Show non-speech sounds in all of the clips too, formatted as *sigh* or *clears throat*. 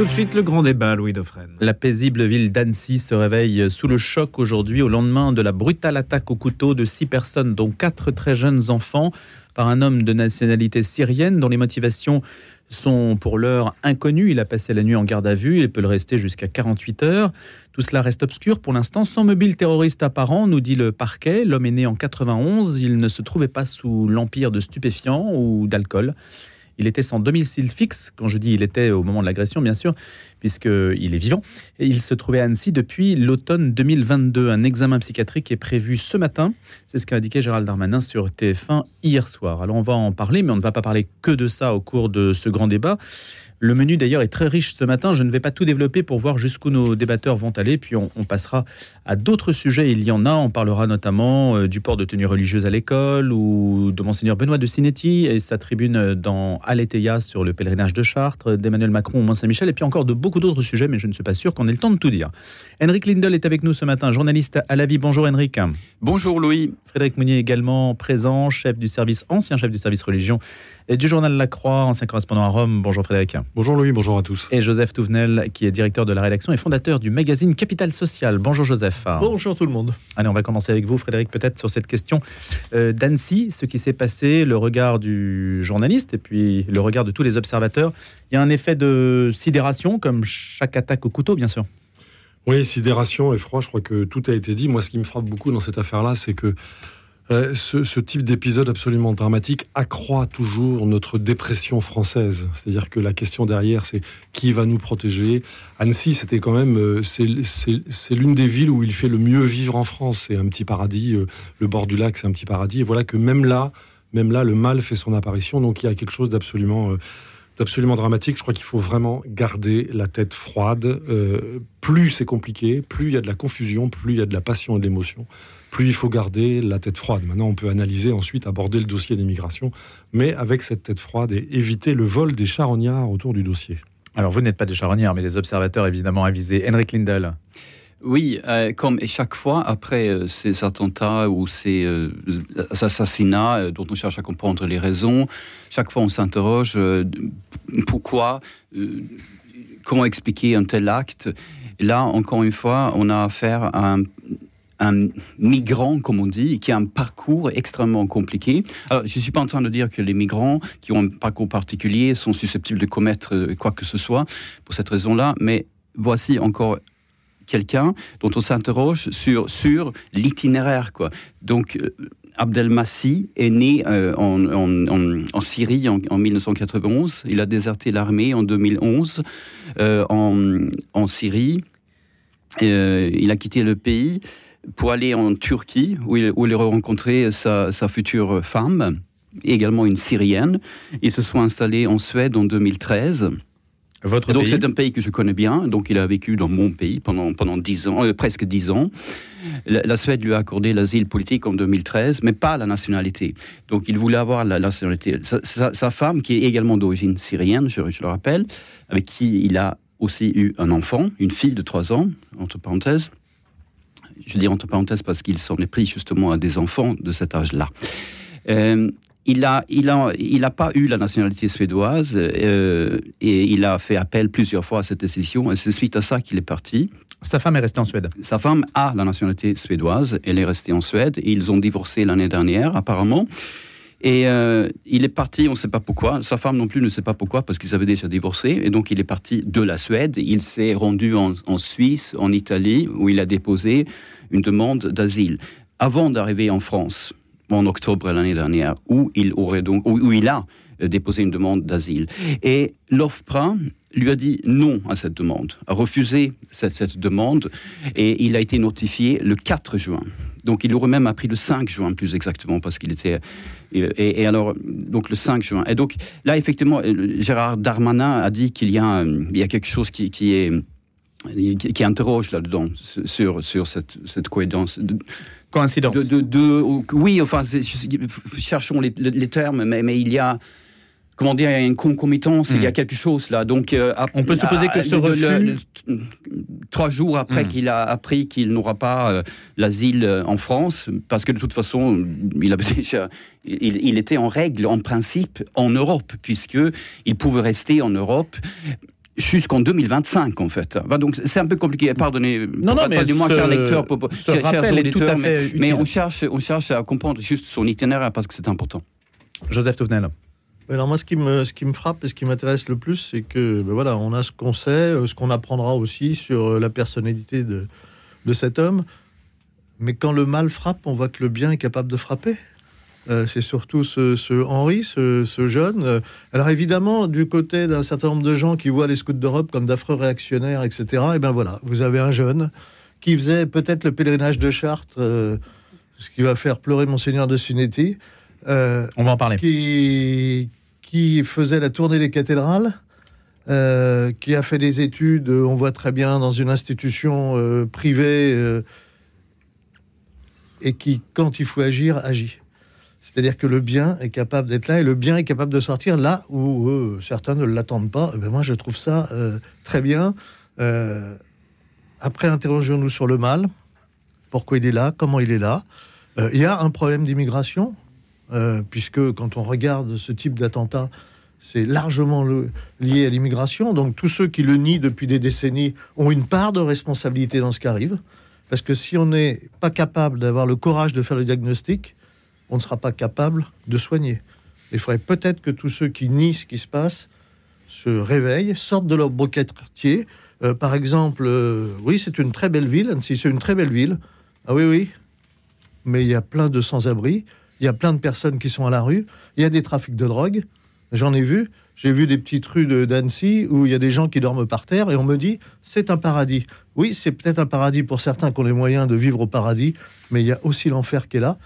Tout de suite, le grand débat, Louis Dauphren. La paisible ville d'Annecy se réveille sous le choc aujourd'hui au lendemain de la brutale attaque au couteau de six personnes, dont quatre très jeunes enfants, par un homme de nationalité syrienne dont les motivations sont pour l'heure inconnues. Il a passé la nuit en garde à vue, il peut le rester jusqu'à 48 heures. Tout cela reste obscur pour l'instant, sans mobile terroriste apparent, nous dit le parquet. L'homme est né en 91, il ne se trouvait pas sous l'empire de stupéfiants ou d'alcool. Il était sans domicile fixe, quand je dis il était au moment de l'agression, bien sûr, puisqu'il est vivant. Et il se trouvait à Annecy depuis l'automne 2022. Un examen psychiatrique est prévu ce matin. C'est ce qu'a indiqué Gérald Darmanin sur TF1 hier soir. Alors on va en parler, mais on ne va pas parler que de ça au cours de ce grand débat. Le menu d'ailleurs est très riche ce matin. Je ne vais pas tout développer pour voir jusqu'où nos débatteurs vont aller. Puis on, passera à d'autres sujets. Il y en a. On parlera notamment euh, du port de tenue religieuse à l'école ou de Monseigneur Benoît de Sinetti et sa tribune dans Aletheia sur le pèlerinage de Chartres, d'Emmanuel Macron au Mont-Saint-Michel. Et puis encore de beaucoup d'autres sujets, mais je ne suis pas sûr qu'on ait le temps de tout dire. Henrik Lindel est avec nous ce matin, journaliste à la vie. Bonjour Henrik. Bonjour Louis. Frédéric Mounier également présent, chef du service, ancien chef du service religion et du journal La Croix, ancien correspondant à Rome. Bonjour Frédéric. Bonjour Louis, bonjour à tous. Et Joseph Touvenel, qui est directeur de la rédaction et fondateur du magazine Capital Social. Bonjour Joseph. Bonjour tout le monde. Allez, on va commencer avec vous Frédéric, peut-être sur cette question euh, d'Annecy, ce qui s'est passé, le regard du journaliste et puis le regard de tous les observateurs. Il y a un effet de sidération, comme chaque attaque au couteau, bien sûr. Oui, sidération, effroi, je crois que tout a été dit. Moi, ce qui me frappe beaucoup dans cette affaire-là, c'est que euh, ce, type d'épisode absolument dramatique accroît toujours notre dépression française. C'est-à-dire que la question derrière, c'est qui va nous protéger? Annecy, c'était quand même, euh, c'est l'une des villes où il fait le mieux vivre en France. C'est un petit paradis. Euh, le bord du lac, c'est un petit paradis. Et voilà que même là, même là, le mal fait son apparition. Donc il y a quelque chose d'absolument absolument dramatique. Je crois qu'il faut vraiment garder la tête froide. plus c'est compliqué, plus il y a de la confusion, plus il y a de la passion et de l'émotion plus il faut garder la tête froide. Maintenant, on peut analyser ensuite, aborder le dossier d'immigration, mais avec cette tête froide et éviter le vol des charognards autour du dossier. Alors, vous n'êtes pas des charognards, mais des observateurs évidemment avisés. Henrik Lindel. Oui, euh, comme chaque fois après euh, ces attentats ou ces euh, assassinats dont on cherche à comprendre les raisons, chaque fois on s'interroge pourquoi, comment expliquer un tel acte. Là, encore une fois, on a affaire à un un migrant, comme on dit, qui a un parcours extrêmement compliqué. Alors, je ne suis pas en train de dire que les migrants qui ont un parcours particulier sont susceptibles de commettre euh, quoi que ce soit pour cette raison-là, mais voici encore quelqu'un dont on s'interroge sur, sur l'itinéraire. Quoi. Donc, euh, Abdelmassi est né euh, en, Syrie en, 1991. Il a déserté l'armée en 2011 en, Syrie. il a quitté le pays pour aller en Turquie, où il, où il a rencontré sa, future femme, également une Syrienne. Ils se sont installés en Suède en 2013. Votre donc c'est un pays que je connais bien, donc il a vécu dans mon pays pendant, pendant 10 ans, euh, presque 10 ans. La, Suède lui a accordé l'asile politique en 2013, mais pas la nationalité. Donc il voulait avoir la, nationalité. Sa, femme, qui est également d'origine syrienne, je, je, le rappelle, avec qui il a aussi eu un enfant, une fille de 3 ans, entre parenthèses, je dis entre parenthèses parce qu'il s'en est pris justement à des enfants de cet âge-là. Euh, il n'a il a, il a pas eu la nationalité suédoise euh, et il a fait appel plusieurs fois à cette décision et c'est suite à ça qu'il est parti. Sa femme est restée en Suède. Sa femme a la nationalité suédoise, elle est restée en Suède et ils ont divorcé l'année dernière apparemment. Et euh, il est parti, on ne sait pas pourquoi. Sa femme non plus ne sait pas pourquoi, parce qu'ils avaient déjà divorcé. Et donc, il est parti de la Suède. Il s'est rendu en, Suisse, en Italie, où il a déposé une demande d'asile. Avant d'arriver en France, en octobre l'année dernière, où il, aurait donc, où il a euh, déposé une demande d'asile. Et l'OFPRA lui a dit non à cette demande, a refusé cette, cette, demande, et il a été notifié le 4 juin. Donc il aurait même appris le 5 juin plus exactement, parce qu'il était et, alors, donc le 5 juin. Et donc là, effectivement, euh, Gérard Darmanin a dit qu'il y, a, il y a quelque chose qui, qui est qui, interroge là-dedans sur, sur cette, cette coïncidence. Coïncidence. De, de, oui, enfin, cherchons les, les, termes, mais, mais il y a comment dire, il y a une concomitance, il y a hmm. quelque chose là. Donc, euh, on peut supposer que ce refus, trois jours après hmm. qu'il a appris qu'il n'aura pas euh, l'asile euh, en France, parce que de toute façon, il avait *laughs* déjà, il, était en règle, en principe, en Europe, puisque il pouvait rester en Europe jusqu'en 2025 en fait. Donc c'est un peu compliqué. Pardonnez, non, non, mais moi, ce, cher lecteur, pour, ce rappel est tout à fait mais on cherche, on cherche à comprendre juste son itinéraire parce que c'est important. Joseph Touvenel. Alors moi, ce qui me, ce qui me frappe et ce qui m'intéresse le plus, c'est que ben voilà, on a ce qu'on sait, euh, ce qu'on apprendra aussi sur euh, la personnalité de, de cet homme. Mais quand le mal frappe, on voit que le bien est capable de frapper. Euh, c'est surtout ce, ce Henri, ce, ce, jeune. Alors évidemment, du côté d'un certain nombre de gens qui voient les scouts d'Europe comme d'affreux réactionnaires, etc., et ben voilà, vous avez un jeune qui faisait peut-être le pèlerinage de Chartres, euh, ce qui va faire pleurer Monseigneur de Sunetti. On va en parler. Qui, qui faisait la tournée des cathédrales, euh, qui a fait des études, on voit très bien, dans une institution euh, privée, euh, et qui, quand il faut agir, agit. C'est-à-dire que le bien est capable d'être là et le bien est capable de sortir là où euh, certains ne l'attendent pas. Et ben moi, je trouve ça euh, très bien. Euh, après, interrogeons-nous sur le mal. Pourquoi il est là? Comment il est là? Euh, Il y a un problème d'immigration, euh, puisque quand on regarde ce type d'attentat, c'est largement lié à l'immigration. Donc tous ceux qui le nient depuis des décennies ont une part de responsabilité dans ce qui arrive. Parce que si on n'est pas capable d'avoir le courage de faire le diagnostic, on ne sera pas capable de soigner. Il faudrait peut-être que tous ceux qui nient ce qui se passe se réveillent, sortent de leur quartier. Euh, par exemple, euh, oui, c'est une très belle ville, Annecy, c'est une très belle ville. Ah oui, oui. Mais il y a plein de sans-abri, il y a plein de personnes qui sont à la rue, il y a des trafics de drogue. J'en ai vu. J'ai vu des petites rues de- d'Annecy où il y a des gens qui dorment par terre et on me dit c'est un paradis. Oui, c'est peut-être un paradis pour certains qui ont les moyens de vivre au paradis, mais il y a aussi l'enfer qui est là.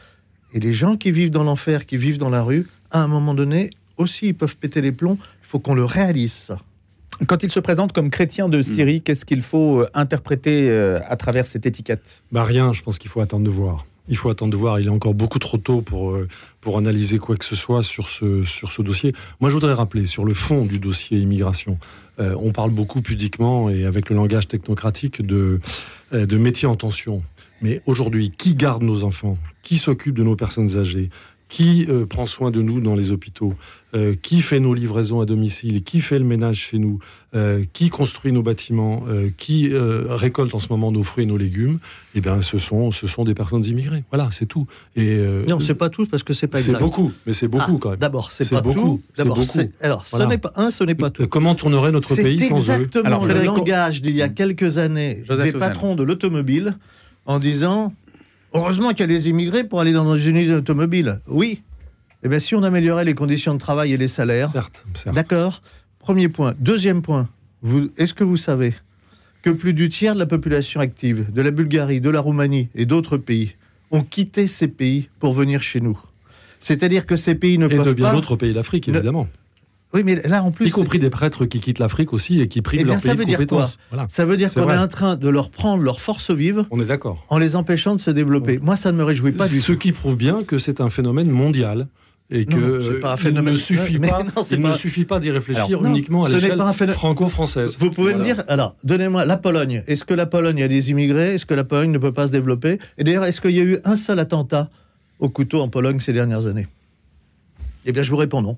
Et les gens qui vivent dans l'enfer, qui vivent dans la rue, à un moment donné, aussi, ils peuvent péter les plombs. Il faut qu'on le réalise, ça. Quand il se présente comme chrétien de Syrie, qu'est-ce qu'il faut euh, interpréter euh, à travers cette étiquette? Bah rien, je pense qu'il faut attendre de voir. Il faut attendre de voir. Il est encore beaucoup trop tôt pour, euh, pour analyser quoi que ce soit sur ce, sur ce dossier. Moi, je voudrais rappeler sur le fond du dossier immigration. euh, on parle beaucoup pudiquement et avec le langage technocratique de, euh, de métiers en tension. Mais aujourd'hui, qui garde nos enfants? Qui s'occupe de nos personnes âgées? Qui euh, prend soin de nous dans les hôpitaux? Euh, Qui fait nos livraisons à domicile? Qui fait le ménage chez nous? Euh, Qui construit nos bâtiments? Qui récolte en ce moment nos fruits et nos légumes? Eh bien, ce sont, ce sont des personnes immigrées. Voilà, c'est tout. Et Non, c'est pas tout parce que c'est pas c'est exact. beaucoup, mais c'est beaucoup Ah, quand même. D'abord, c'est C'est pas beaucoup, tout. c'est D'abord, c'est- alors, Voilà. ce n'est pas un, ce n'est pas tout. Comment tournerait notre C'est pays sans eux? Exactement Alors, le langage d'il y a quelques années Joseph des patrons de l'automobile en disant heureusement qu'il y a les immigrés pour aller dans une usine automobile. Oui. Eh bien, si on améliorait les conditions de travail et les salaires, Certes, certes. D'accord. Premier point. Deuxième point. Est-ce que vous savez que plus du tiers de la population active de la Bulgarie, de la Roumanie et d'autres pays ont quitté ces pays pour venir chez nous? C'est-à-dire que ces pays ne Et de peuvent bien pas. d'autres pays d'Afrique, Ne- évidemment. Oui, mais là en plus, y compris des prêtres qui quittent l'Afrique aussi et qui privent Eh bien, leur ça pays veut de dire. Voilà. ça veut dire qu'on est en train de leur prendre leur force vive On est d'accord. en les empêchant de se développer. Moi, ça ne me réjouit pas du Ce tout. qui prouve bien que c'est un phénomène mondial et que Non, pas euh, il ne suffit *laughs* pas, non, c'est il pas- ne suffit pas d'y réfléchir Alors, non, uniquement à ce l'échelle phénomène- franco-française. Vous pouvez Voilà. me dire, alors, donnez-moi la Pologne. Est-ce que la Pologne a des immigrés? Est-ce que la Pologne ne peut pas se développer? Et d'ailleurs, est-ce qu'il y a eu un seul attentat au couteau en Pologne ces dernières années? Eh bien, je vous réponds non.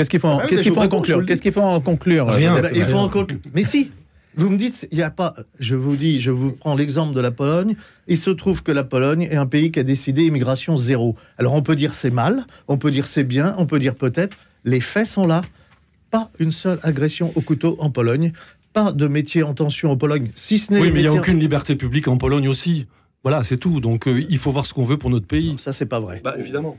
Qu'est-ce qu'il faut, en- oui, qu'est-ce qu'il faut conclure le Qu'est-ce qu'il faut en conclure Rien. Il. Mais si Vous me dites, il n'y a pas. Je vous dis, je vous prends l'exemple de la Pologne. Il se trouve que la Pologne est un pays qui a décidé immigration zéro. Alors on peut dire c'est mal, on peut dire c'est bien, on peut dire peut-être. Les faits sont là. Pas une seule agression au couteau en Pologne. Pas de métier en tension en Pologne, si ce n'est Oui, mais il n'y a aucune liberté publique en Pologne aussi. Voilà, c'est tout. Donc euh, il faut voir ce qu'on veut pour notre pays. Ça, c'est pas vrai. Bah, évidemment.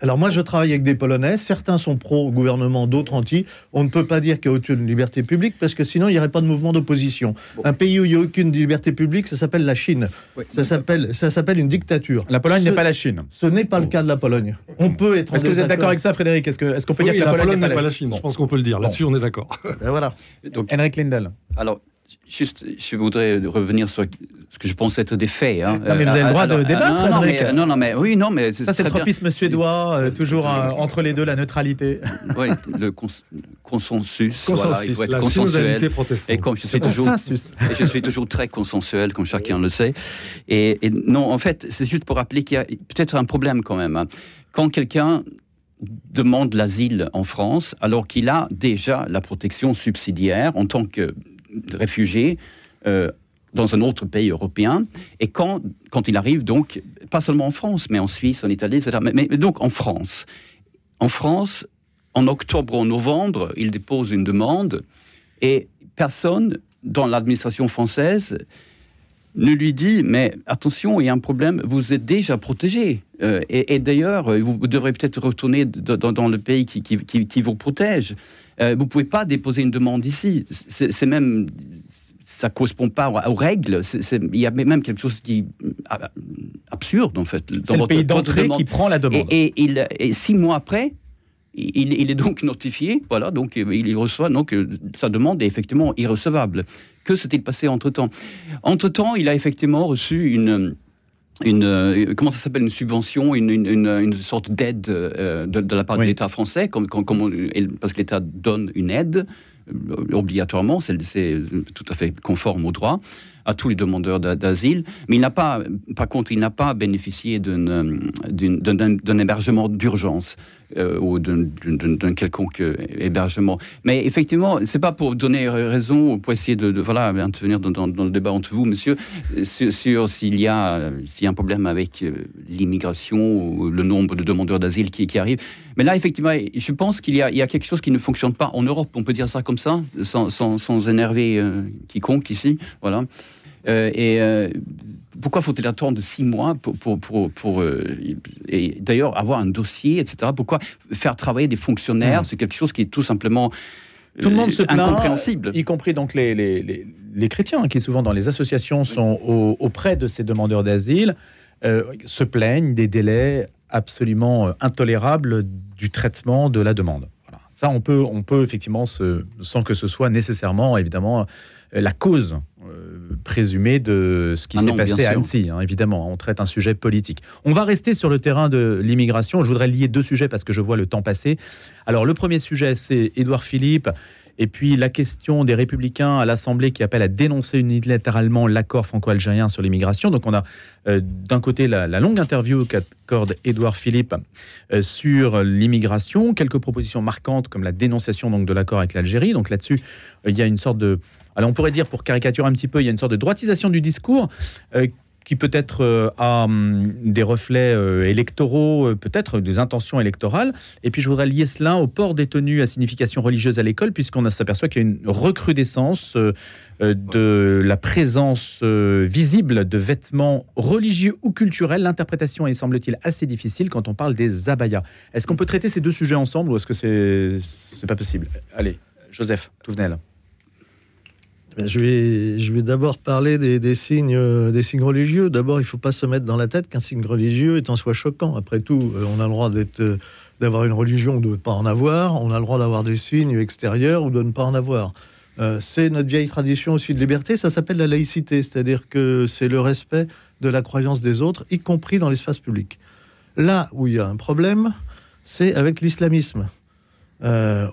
Alors moi, je travaille avec des Polonais. Certains sont pro-gouvernement, d'autres anti. On ne peut pas dire qu'il y a aucune liberté publique parce que sinon, il n'y aurait pas de mouvement d'opposition. Bon. Un pays où il n'y a aucune liberté publique, ça s'appelle la Chine. Oui. Ça s'appelle, ça s'appelle une dictature. La Pologne n'est pas la Chine. Ce n'est pas le cas de la Pologne. On peut être. en Est-ce que vous êtes d'accord avec ça, Frédéric? Est-ce qu'on peut Oui, dire que la Pologne n'est pas la Chine? Bon. Je pense qu'on peut le dire. Là-dessus, on est d'accord. Ben voilà. Donc, Henrik Lindel. alors, juste, je voudrais revenir sur ce que je pense être des faits. hein. Non, mais vous avez le droit de débattre, non, non, mais, non, non, mais oui, non, mais Ça, c'est le bien. tropisme suédois, euh, toujours euh, entre les deux, la neutralité. *laughs* Oui, le cons- consensus. Consensus. Voilà, La consensuel. protestante. Et comme je suis toujours Consensus. *laughs* Et je suis toujours très consensuel, comme chacun le sait. Et, et non, en fait, c'est juste pour rappeler qu'il y a peut-être un problème quand même. hein. Quand quelqu'un demande l'asile en France alors qu'il a déjà la protection subsidiaire en tant que réfugié euh, dans un autre pays européen. Et quand, quand il arrive, donc, pas seulement en France, mais en Suisse, en Italie, etc., mais, donc en France. En France, en octobre ou novembre, il dépose une demande et personne dans l'administration française ne lui dit mais attention, il y a un problème, vous êtes déjà protégé. Euh, et, d'ailleurs, vous, devrez peut-être retourner dans, le pays qui, qui, vous protège. Euh, vous ne pouvez pas déposer une demande ici. C'est même ça correspond pas aux règles. il y a même quelque chose qui ah, absurde en fait. C'est le pays d'entrée qui prend la demande. Et, il, et, six mois après, il, est donc notifié, voilà, donc il reçoit donc sa demande est effectivement irrecevable. Que s'est-il passé entre temps Entre temps, il a effectivement reçu une une comment ça s'appelle une subvention, une, une, sorte d'aide euh, de, la part de l'État français, comme, comme, parce que l'État donne une aide euh, obligatoirement, c'est tout à fait conforme au droit à tous les demandeurs d'asile, mais il n'a pas, par contre, il n'a pas bénéficié d'un hébergement d'urgence. Euh, ou d'un quelconque euh, hébergement. Mais effectivement, c'est pas pour donner raison, pour essayer de, voilà, intervenir dans, le débat entre vous, monsieur, sur, s'il y, a, y a un problème avec euh, l'immigration ou le nombre de demandeurs d'asile qui, arrivent. Mais là, effectivement, je pense qu'il y, y a quelque chose qui ne fonctionne pas en Europe, on peut dire ça comme ça, sans, sans, énerver quiconque ici. Voilà. Et pourquoi faut-il attendre six mois pour, pour, pour, euh, et d'ailleurs avoir un dossier, etc. Pourquoi faire travailler des fonctionnaires? Hmm. C'est quelque chose qui est tout simplement tout le monde se plaint, incompréhensible. y compris donc les, les, les, chrétiens qui souvent dans les associations sont auprès de ces demandeurs d'asile, euh, se plaignent des délais absolument euh, intolérables du traitement de la demande. Ça, on peut, on peut effectivement, se, sans que ce soit nécessairement évidemment la cause euh, présumé de ce qui ah s'est passé à Annecy, hein, évidemment. On traite un sujet politique. On va rester sur le terrain de l'immigration. Je voudrais lier deux sujets parce que je vois le temps passer. Alors, le premier sujet, c'est Édouard Philippe. Et puis la question des républicains à l'Assemblée qui appelle à dénoncer unilatéralement l'accord franco-algérien sur l'immigration. Donc on a euh, d'un côté la, longue interview qu'accorde Édouard Philippe euh, sur l'immigration, quelques propositions marquantes comme la dénonciation donc, de l'accord avec l'Algérie. Donc là-dessus, il y a une sorte de alors on pourrait dire, pour caricaturer un petit peu, il y a une sorte de droitisation du discours euh, qui peut-être euh, a hum, des reflets euh, électoraux, peut-être des intentions électorales. Et puis je voudrais lier cela au port des tenues à signification religieuse à l'école, puisqu'on s'aperçoit qu'il y a une recrudescence de la présence visible de vêtements religieux ou culturels. L'interprétation est, semble-t-il, assez difficile quand on parle des abayas. Est-ce qu'on peut traiter ces deux sujets ensemble ou est-ce que c'est n'est pas possible? Allez, Joseph Touvenel. Eh je vais, d'abord parler des, signes, euh, signes religieux. D'abord, il ne faut pas se mettre dans la tête qu'un signe religieux est en soi choquant. Après tout, euh, on a le droit euh, d'avoir une religion ou de ne pas en avoir. On a le droit d'avoir des signes extérieurs ou de ne pas en avoir. c'est notre vieille tradition aussi de liberté. Ça s'appelle la laïcité, c'est-à-dire que c'est le respect de la croyance des autres, y compris dans l'espace public. Là où il y a un problème, c'est avec l'islamisme.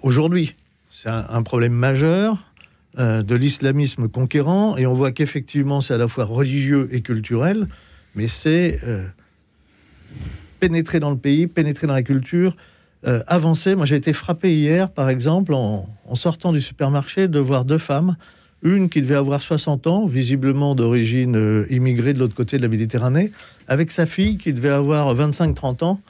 aujourd'hui, c'est un problème majeur euh, de l'islamisme conquérant, et on voit qu'effectivement c'est à la fois religieux et culturel, mais c'est euh, pénétrer dans le pays, pénétrer dans la culture, euh, avancer. Moi j'ai été frappé hier, par exemple, en, sortant du supermarché, de voir deux femmes, une qui devait avoir 60 ans, visiblement d'origine immigrée de l'autre côté de la Méditerranée, avec sa fille qui devait avoir 25-30 ans.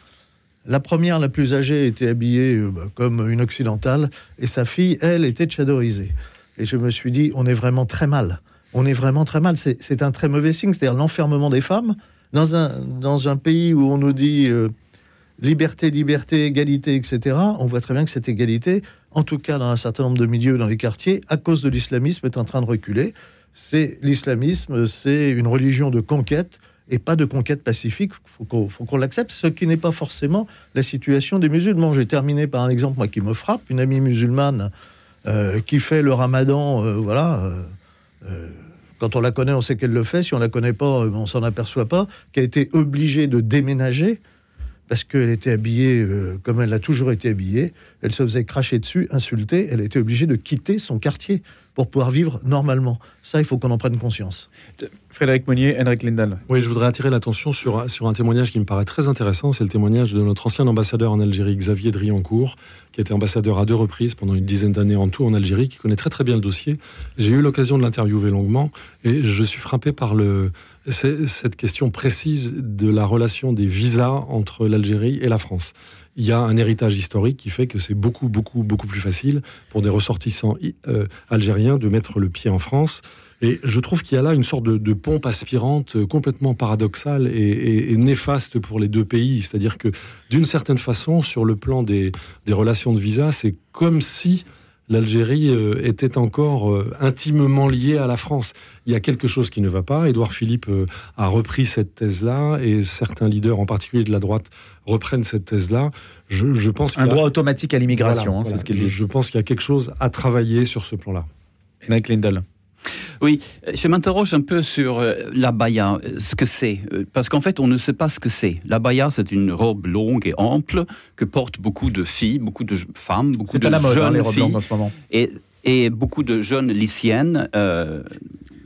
La première, la plus âgée, était habillée bah, comme une occidentale, et sa fille, elle, était tchadorisée. Et je me suis dit, on est vraiment très mal. On est vraiment très mal. C'est un très mauvais signe, c'est-à-dire l'enfermement des femmes dans un, dans un pays où on nous dit euh, liberté, liberté, égalité, etc. On voit très bien que cette égalité, en tout cas dans un certain nombre de milieux, dans les quartiers, à cause de l'islamisme, est en train de reculer. C'est l'islamisme, c'est une religion de conquête et pas de conquête pacifique. Il faut qu'on l'accepte, ce qui n'est pas forcément la situation des musulmans. J'ai terminé par un exemple moi, qui me frappe. Une amie musulmane qui fait le ramadan, euh, voilà. Euh, quand on la connaît, on sait qu'elle le fait. Si on la connaît pas, on s'en aperçoit pas. Qui a été obligée de déménager parce qu'elle était habillée euh, comme elle a toujours été habillée. Elle se faisait cracher dessus, insulter. Elle était obligée de quitter son quartier pour pouvoir vivre normalement. Ça, il faut qu'on en prenne conscience. Frédéric Monnier, Henrik Lindal. Oui, je voudrais attirer l'attention sur, sur un témoignage qui me paraît très intéressant. C'est le témoignage de notre ancien ambassadeur en Algérie, Xavier Driancourt, qui était ambassadeur à deux reprises pendant une dizaine d'années en tout en Algérie, qui connaît très très bien le dossier. J'ai eu l'occasion de l'interviewer longuement et je suis frappé par le, cette question précise de la relation des visas entre l'Algérie et la France. Il y a un héritage historique qui fait que c'est beaucoup, beaucoup, beaucoup plus facile pour des ressortissants euh, algériens de mettre le pied en France. Et je trouve qu'il y a là une sorte de, pompe aspirante complètement paradoxale et, néfaste pour les deux pays. C'est-à-dire que, d'une certaine façon, sur le plan des relations de visa, c'est comme si l'Algérie euh, était encore euh, intimement liée à la France. Il y a quelque chose qui ne va pas. Édouard Philippe euh, a repris cette thèse-là et certains leaders, en particulier de la droite, reprennent cette thèse-là. Je, pense un droit automatique à l'immigration, hein, c'est ce qu'il dit. Je pense qu'il y a quelque chose à travailler sur ce plan-là. Henrik Lindel. Oui, je m'interroge un peu sur euh, la baya, ce que c'est. Euh, parce qu'en fait, on ne sait pas ce que c'est. La baya, c'est une robe longue et ample que portent beaucoup de filles, beaucoup de femmes, beaucoup de à la mode, hein, jeunes les robes filles. en ce moment. Et, et beaucoup de jeunes lycéennes. Euh,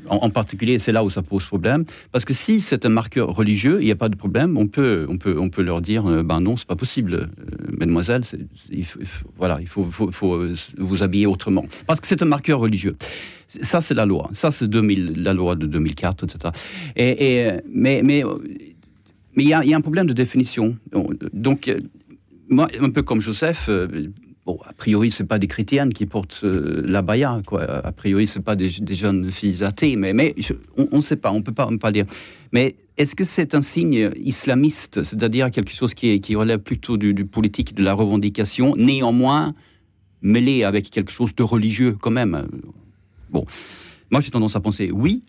en, particulier, c'est là où ça pose problème, parce que si c'est un marqueur religieux, il n'y a pas de problème, on peut, on peut, on peut leur dire, ben non, c'est pas possible, mademoiselle, il faut, voilà, il faut, faut, vous habiller autrement, parce que c'est un marqueur religieux. Ça, c'est la loi. Ça, c'est la loi de 2004, etc. Et, mais mais mais il y, a un problème de définition. Donc, moi, un peu comme Joseph, euh, bon, a priori, c'est pas des chrétiennes qui portent euh, la baya, quoi. A priori, c'est pas des, jeunes filles athées, mais, on ne sait pas, on peut pas, pas dire. Mais est-ce que c'est un signe islamiste, c'est-à-dire quelque chose qui, relève plutôt du, du, politique, de la revendication, néanmoins mêlé avec quelque chose de religieux quand même? Bon, moi j'ai tendance à penser oui.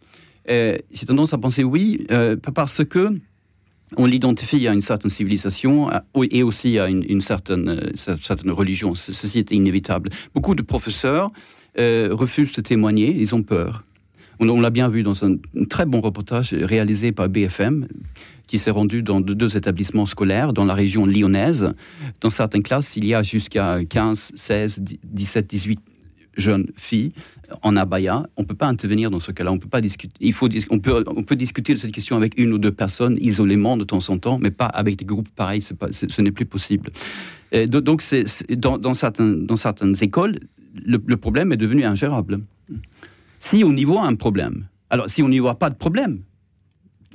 Euh, j'ai tendance à penser oui euh, parce que on l'identifie à une certaine civilisation et aussi à une, certaine, euh, certaine religion. Ceci est inévitable. Beaucoup de professeurs refusent de témoigner, ils ont peur. On, l'a bien vu dans un, très bon reportage réalisé par BFM qui s'est rendu dans deux établissements scolaires dans la région lyonnaise. Dans certaines classes, il y a jusqu'à 15, 16, 17, 18 jeune fille en abaya, on ne peut pas intervenir dans ce cas-là. On peut pas discuter. Il faut, on peut, on peut discuter de cette question avec une ou deux personnes isolément de temps en temps, mais pas avec des groupes pareils. Pas, ce n'est plus possible. donc, c'est, dans, dans, certaines, dans certaines écoles, le, problème est devenu ingérable. Si on y voit un problème, alors si on n'y voit pas de problème,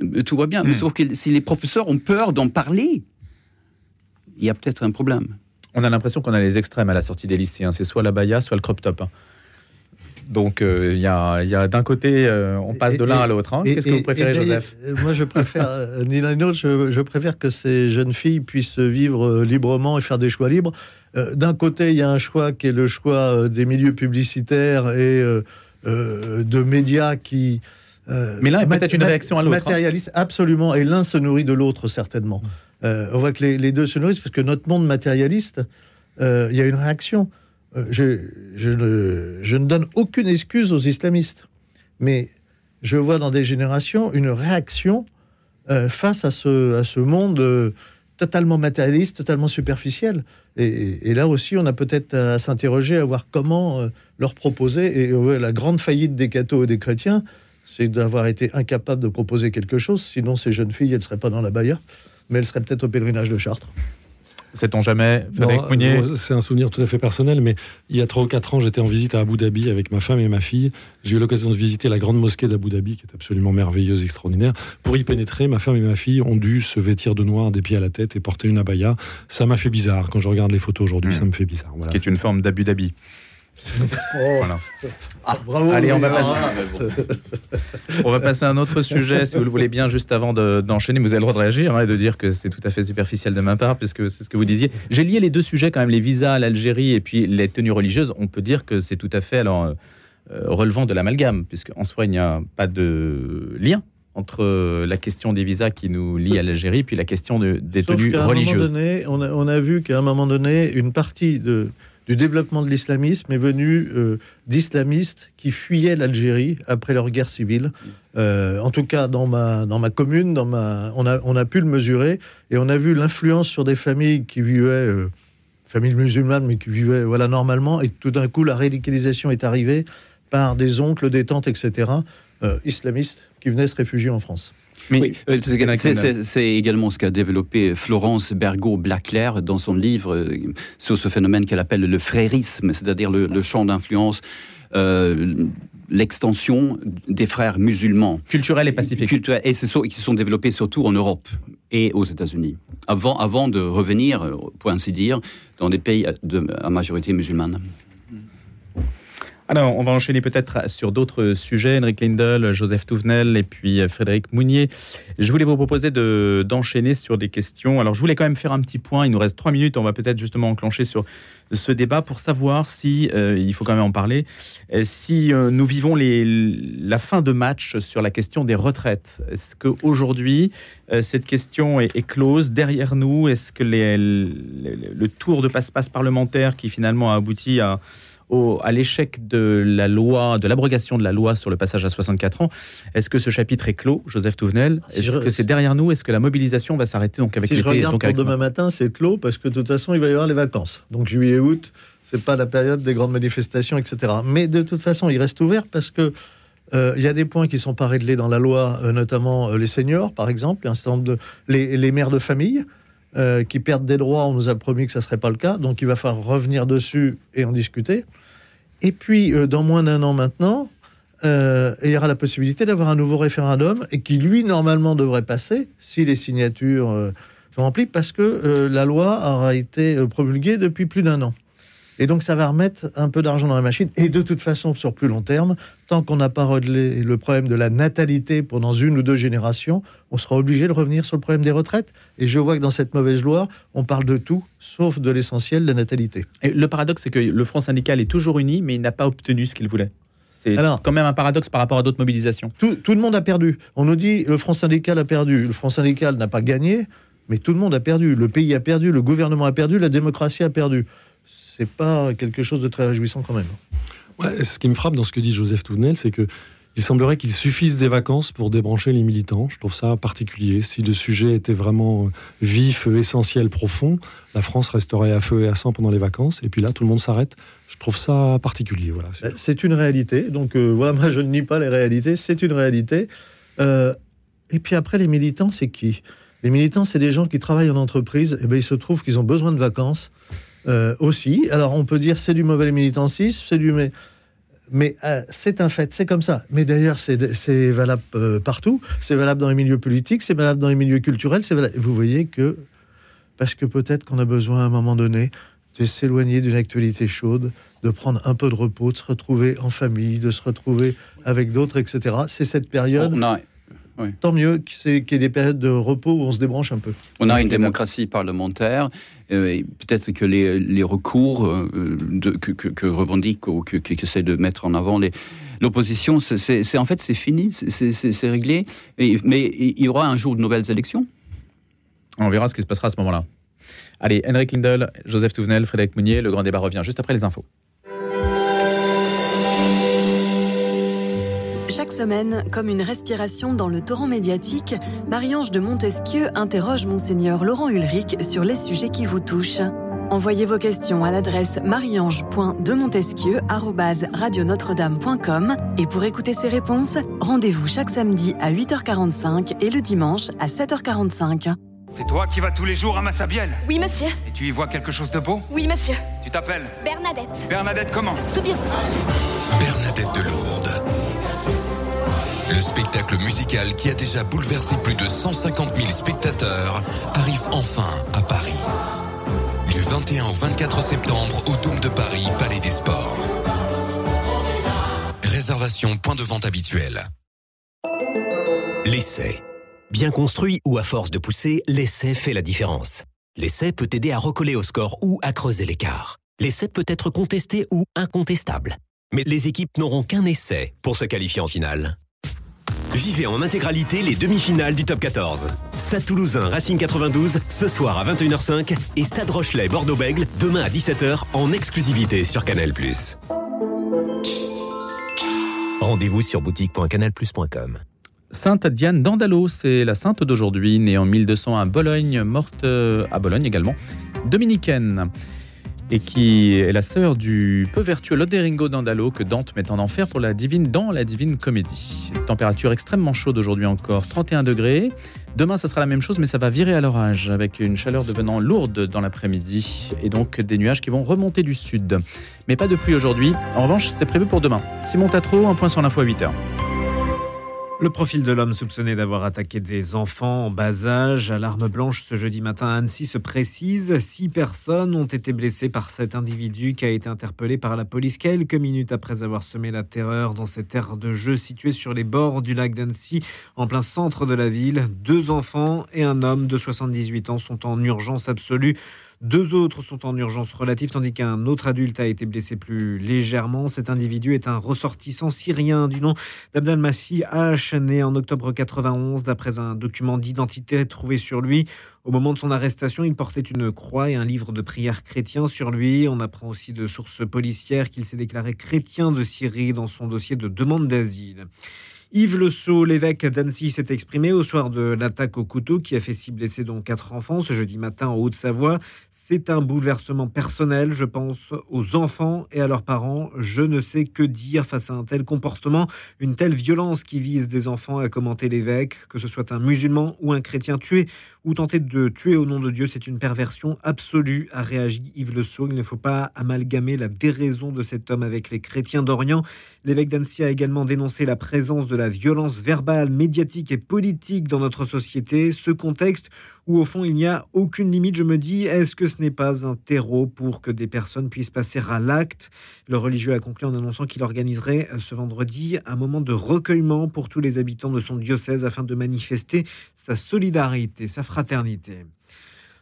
euh, tout va bien. Mais hmm. sauf que si les professeurs ont peur d'en parler, il y a peut-être un problème on a l'impression qu'on a les extrêmes à la sortie des lycéens. C'est soit la baya, soit le crop top. Hein. Donc euh, il y a, d'un côté, euh, on passe de l'un à l'autre. Hein. Qu'est-ce que vous préférez, Joseph Moi, je préfère, euh, ni l'un ni l'autre, je, préfère que ces jeunes filles puissent vivre librement et faire des choix libres. d'un côté, il y a un choix qui est le choix des milieux publicitaires et de médias qui... Mais l'un est peut-être une réaction à l'autre. Hein. Matérialiste, absolument, et l'un se nourrit de l'autre, certainement. Euh, on voit que les, deux se nourrissent parce que notre monde matérialiste, euh, il y a une réaction. Euh, je, ne, donne aucune excuse aux islamistes, mais je vois dans des générations une réaction face à ce, monde totalement matérialiste, totalement superficiel. Et, là aussi, on a peut-être à s'interroger à voir comment leur proposer. Et la grande faillite des cathos et des chrétiens, c'est d'avoir été incapable de proposer quelque chose. Sinon, ces jeunes filles, elles ne seraient pas dans la baïa mais elle serait peut-être au pèlerinage de Chartres. Sait-on jamais C'est un souvenir tout à fait personnel, mais il y a 3 ou 4 ans, j'étais en visite à Abu Dhabi avec ma femme et ma fille. J'ai eu l'occasion de visiter la grande mosquée d'Abu Dhabi, qui est absolument merveilleuse, extraordinaire. Pour y pénétrer, ma femme et ma fille ont dû se vêtir de noir des pieds à la tête et porter une abaya. Ça m'a fait bizarre. Quand je regarde les photos aujourd'hui, hmm. ça me fait bizarre. Ce qui est une forme d'Abu Dhabi. Oh. Ah, bravo. Allez, on va, passer... *laughs* on va passer à un autre sujet, si vous le voulez bien, juste avant d'enchaîner. vous avez le droit de réagir hein, et de dire que c'est tout à fait superficiel de ma part, puisque c'est ce que vous disiez. J'ai lié les deux sujets quand même, les visas à l'Algérie et puis les tenues religieuses. On peut dire que c'est tout à fait alors euh, relevant de l'amalgame, puisqu'en soi, il n'y a pas de lien entre la question des visas qui nous lie à l'Algérie et puis la question de, des tenues religieuses. Donné, on, a, on a vu qu'à un moment donné, une partie de du développement de l'islamisme est venu euh, d'islamistes qui fuyaient l'Algérie après leur guerre civile. Euh, en tout cas, dans ma, dans ma commune, dans ma, on, a, on a pu le mesurer et on a vu l'influence sur des familles qui vivaient, euh, familles musulmanes, mais qui vivaient voilà, normalement, et tout d'un coup, la radicalisation est arrivée par des oncles, des tantes, etc., islamistes qui venaient se réfugier en France. Oui, euh, c'est également ce qu'a développé Florence Bergot-Blaclair dans son livre euh, sur ce phénomène qu'elle appelle le frérisme, c'est-à-dire le, champ d'influence. Euh, l'extension des frères musulmans. Culturels et pacifiques. et qui sont développés surtout en Europe et aux États-Unis, avant, avant de revenir, pour ainsi dire, dans des pays de, à majorité musulmane. Alors, on va enchaîner peut-être sur d'autres sujets. Henrik Lindel, Joseph Touvenel et puis Frédéric Mounier. Je voulais vous proposer de, d'enchaîner sur des questions. Alors, je voulais quand même faire un petit point. Il nous reste trois minutes. On va peut-être justement enclencher sur ce débat pour savoir si, euh, il faut quand même en parler, euh, si euh, nous vivons la fin de match sur la question des retraites. Est-ce qu'aujourd'hui, cette question est, close derrière nous? Est-ce que le tour de passe-passe parlementaire qui finalement a abouti à à l'échec de la loi, de l'abrogation de la loi sur le passage à 64 ans. Est-ce que ce chapitre est clos, Joseph Touvenel? Est-ce que c'est derrière nous? Est-ce que la mobilisation va s'arrêter donc avec Si je regarde pour demain matin, c'est clos parce que de toute façon, il va y avoir les vacances. Donc juillet, août, c'est pas la période des grandes manifestations, etc. Mais de toute façon, il reste ouvert parce que euh, il y a des points qui sont pas réglés dans la loi, euh, notamment euh, les seniors, par exemple, un certain nombre de les, les mères de famille. qui perdent des droits, on nous a promis que ça serait pas le cas, donc il va falloir revenir dessus et en discuter. Et puis, euh, dans moins d'un an maintenant, euh, il y aura la possibilité d'avoir un nouveau référendum et qui, lui, normalement, devrait passer si les signatures euh, sont remplies, parce que la loi aura été promulguée depuis plus d'un an. Et donc, ça va remettre un peu d'argent dans la machine. Et de toute façon, sur plus long terme, tant qu'on n'a pas réglé le problème de la natalité pendant une ou deux générations, on sera obligé de revenir sur le problème des retraites. Et je vois que dans cette mauvaise loi, on parle de tout, sauf de l'essentiel, la natalité. Et le paradoxe, c'est que le Front syndical est toujours uni, mais il n'a pas obtenu ce qu'il voulait. C'est quand même un paradoxe par rapport à d'autres mobilisations. Tout, tout, le monde a perdu. On nous dit le Front syndical a perdu. Le Front syndical n'a pas gagné, mais tout le monde a perdu. Le pays a perdu, le gouvernement a perdu, la démocratie a perdu c'est pas quelque chose de très réjouissant quand même. Ce qui me frappe dans ce que dit Joseph Touvenel, c'est que il semblerait qu'il suffise des vacances pour débrancher les militants. Je trouve ça particulier. Si le sujet était vraiment vif, essentiel, profond, la France resterait à feu et à sang pendant les vacances. Et puis là, tout le monde s'arrête. Je trouve ça particulier. Voilà. C'est une réalité. Donc euh, voilà, *laughs* moi je ne nie pas les réalités. C'est une réalité. Euh, et puis après, les militants, c'est qui? Les militants, c'est des gens qui travaillent en entreprise. Et bien, il se trouve qu'ils ont besoin de vacances. Euh, aussi. Alors on peut dire c'est du mauvais militantisme, c'est du mais euh, c'est un fait, c'est comme ça. Mais d'ailleurs, c'est valable euh, partout. C'est valable dans les milieux politiques, c'est valable dans les milieux culturels. Vous voyez que parce que peut-être qu'on a besoin à un moment donné de s'éloigner d'une actualité chaude, de prendre un peu de repos, de se retrouver en famille, de se retrouver avec d'autres, etc. C'est cette période. Tant mieux qu'il y ait des périodes de repos où on se débranche un peu. On a une démocratie parlementaire. Euh, peut-être que les, recours euh, de, que, que, revendique ou que, essaie de mettre en avant les, l'opposition, c'est en fait c'est fini, c'est réglé. mais il y aura un jour de nouvelles élections. On verra ce qui se passera à ce moment-là. Allez, Henrik Lindel, Joseph Touvenel, Frédéric Mounier, le grand débat revient juste après les infos. Semaine, comme une respiration dans le torrent médiatique, Marie-Ange de Montesquieu interroge Monseigneur Laurent Ulrich sur les sujets qui vous touchent. Envoyez vos questions à l'adresse mariange.demontesquieu.com et pour écouter ces réponses, rendez-vous chaque samedi à 8h45 et le dimanche à 7h45. C'est toi qui vas tous les jours à Massabielle Oui, monsieur. Et tu y vois quelque chose de beau? Oui, monsieur. Tu t'appelles? Bernadette. Bernadette comment? Soubirous. Bernadette de Lourdes le spectacle musical qui a déjà bouleversé plus de 150 000 spectateurs arrive enfin à Paris. Du 21 au 24 septembre au Dôme de Paris, Palais des Sports. Réservation point de vente habituel. L'essai. Bien construit ou à force de pousser, l'essai fait la différence. L'essai peut aider à recoller au score ou à creuser l'écart. L'essai peut être contesté ou incontestable. Mais les équipes n'auront qu'un essai pour se qualifier en finale. Vivez en intégralité les demi-finales du top 14. Stade Toulousain Racing 92 ce soir à 21h05 et Stade Rochelet Bordeaux-Bègle demain à 17h en exclusivité sur Canal+. Rendez-vous sur boutique.canalplus.com. Sainte Diane d'Andalo, c'est la sainte d'aujourd'hui, née en 1200 à Bologne, morte euh, à Bologne également, dominicaine, et qui est la sœur du peu vertueux Loderingo d'Andalo que Dante met en enfer pour la divine dans la divine comédie. Température extrêmement chaude aujourd'hui encore, 31 degrés. Demain, ça sera la même chose, mais ça va virer à l'orage avec une chaleur devenant lourde dans l'après-midi et donc des nuages qui vont remonter du sud. Mais pas de pluie aujourd'hui. En revanche, c'est prévu pour demain. Simon Tatro, un point sur l'info à 8 heures. Le profil de l'homme soupçonné d'avoir attaqué des enfants en bas âge à l'arme blanche ce jeudi matin à Annecy se précise. Six personnes ont été blessées par cet individu qui a été interpellé par la police quelques minutes après avoir semé la terreur dans cette aire de jeu située sur les bords du lac d'Annecy, en plein centre de la ville. Deux enfants et un homme de 78 ans sont en urgence absolue. Deux autres sont en urgence relative, tandis qu'un autre adulte a été blessé plus légèrement. Cet individu est un ressortissant syrien du nom d'Abdel Massi H, né en octobre 91, d'après un document d'identité trouvé sur lui. Au moment de son arrestation, il portait une croix et un livre de prière chrétien sur lui. On apprend aussi de sources policières qu'il s'est déclaré chrétien de Syrie dans son dossier de demande d'asile. Yves Le Sceau, l'évêque d'Annecy, s'est exprimé au soir de l'attaque au couteau qui a fait six blessés, dont quatre enfants, ce jeudi matin en Haute-Savoie. C'est un bouleversement personnel, je pense, aux enfants et à leurs parents. Je ne sais que dire face à un tel comportement, une telle violence qui vise des enfants, a commenté l'évêque, que ce soit un musulman ou un chrétien tué ou tenter de tuer au nom de Dieu, c'est une perversion absolue, a réagi Yves Le Sceau. Il ne faut pas amalgamer la déraison de cet homme avec les chrétiens d'Orient. L'évêque d'Annecy a également dénoncé la présence de la violence verbale, médiatique et politique dans notre société. Ce contexte où au fond il n'y a aucune limite, je me dis, est-ce que ce n'est pas un terreau pour que des personnes puissent passer à l'acte? Le religieux a conclu en annonçant qu'il organiserait euh, ce vendredi un moment de recueillement pour tous les habitants de son diocèse afin de manifester sa solidarité, sa fraternité.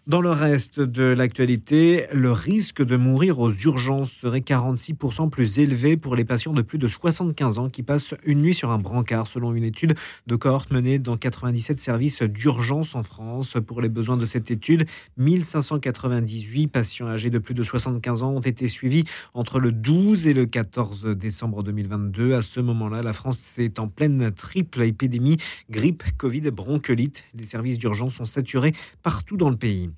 Dans le reste de l'actualité, le risque de mourir aux urgences serait 46% plus élevé pour les patients de plus de 75 ans qui passent une nuit sur un brancard, selon une étude de cohorte menée dans 97 services d'urgence en France. Pour les besoins de cette étude, 1598 patients âgés de plus de 75 ans ont été suivis entre le 12 et le 14 décembre 2022. À ce moment-là, la France est en pleine triple épidémie grippe, Covid, bronchiolite. Les services d'urgence sont saturés partout dans le pays.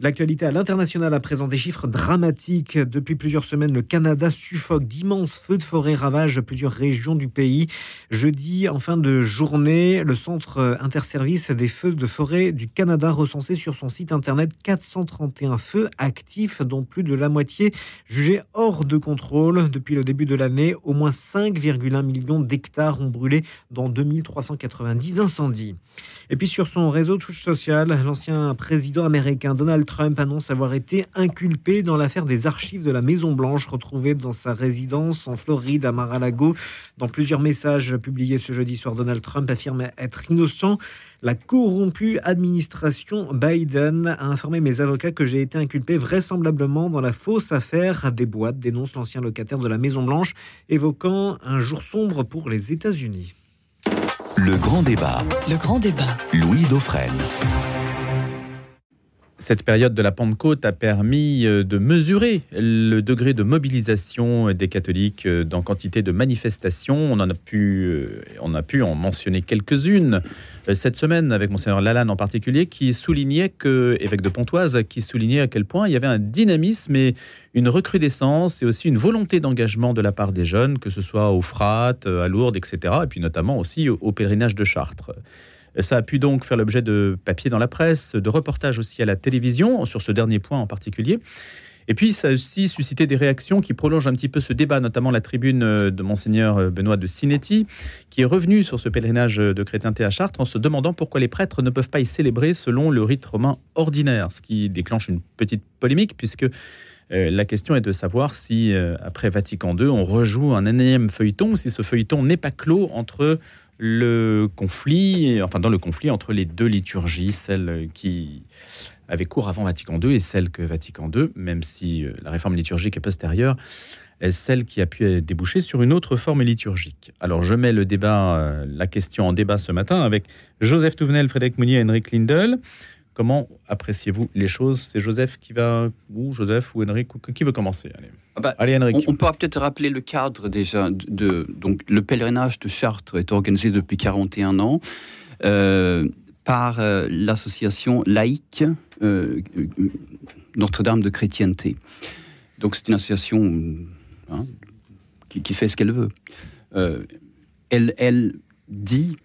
L'actualité à l'international a présenté des chiffres dramatiques. Depuis plusieurs semaines, le Canada suffoque. D'immenses feux de forêt ravagent plusieurs régions du pays. Jeudi, en fin de journée, le centre interservice des feux de forêt du Canada recensait sur son site internet 431 feux actifs, dont plus de la moitié jugés hors de contrôle. Depuis le début de l'année, au moins 5,1 millions d'hectares ont brûlé dans 2390 incendies. Et puis sur son réseau Twitch social, l'ancien président américain Donald Trump annonce avoir été inculpé dans l'affaire des archives de la Maison-Blanche retrouvées dans sa résidence en Floride à Mar-a-Lago. Dans plusieurs messages publiés ce jeudi soir, Donald Trump affirme être innocent. La corrompue administration Biden a informé mes avocats que j'ai été inculpé vraisemblablement dans la fausse affaire des boîtes, dénonce l'ancien locataire de la Maison-Blanche, évoquant un jour sombre pour les États-Unis. Le grand débat. Le grand débat. Louis Dauphren. Cette période de la Pentecôte a permis euh, de mesurer le degré de mobilisation des catholiques euh, dans quantité de manifestations. On en a pu, euh, on a en mentionner quelques-unes cette semaine avec monseigneur Lalanne en particulier, qui soulignait que, évêque de Pontoise, qui soulignait à quel point il y avait un dynamisme et une recrudescence et aussi une volonté d'engagement de la part des jeunes, que ce soit au Frat, à Lourdes, etc., et puis notamment aussi au pèlerinage de Chartres. Ça a pu donc faire l'objet de papiers dans la presse, de reportages aussi à la télévision, sur ce dernier point en particulier. Et puis, ça a aussi suscité des réactions qui prolongent un petit peu ce débat, notamment la tribune de Monseigneur Benoît de Sinetti, qui est revenu sur ce pèlerinage de chrétienté à Chartres en se demandant pourquoi les prêtres ne peuvent pas y célébrer selon le rite romain ordinaire, ce qui déclenche une petite polémique, puisque euh, la question est de savoir si, euh, après Vatican II, on rejoue un énième feuilleton, si ce feuilleton n'est pas clos entre le conflit, enfin dans le conflit entre les deux liturgies, celle qui avait cours avant Vatican II et celle que Vatican II, même si euh, la réforme liturgique est postérieure, est celle qui a pu déboucher sur une autre forme liturgique. Alors je mets le débat, euh, la question en débat ce matin avec Joseph Touvenel, Frédéric Mounier et Henrik Lindel. Comment appréciez-vous les choses? C'est Joseph qui va, ou Joseph ou Henrik, qui veut commencer? Allez, Ah bah, Allez Henrik. On, on peut peut-être rappeler le cadre déjà. De, de- donc, le pèlerinage de Chartres est organisé depuis 41 ans euh, par euh, l'association laïque euh, Notre-Dame de chrétienté. Donc, c'est une association hein, qui, qui fait ce qu'elle veut. Elle, elle dit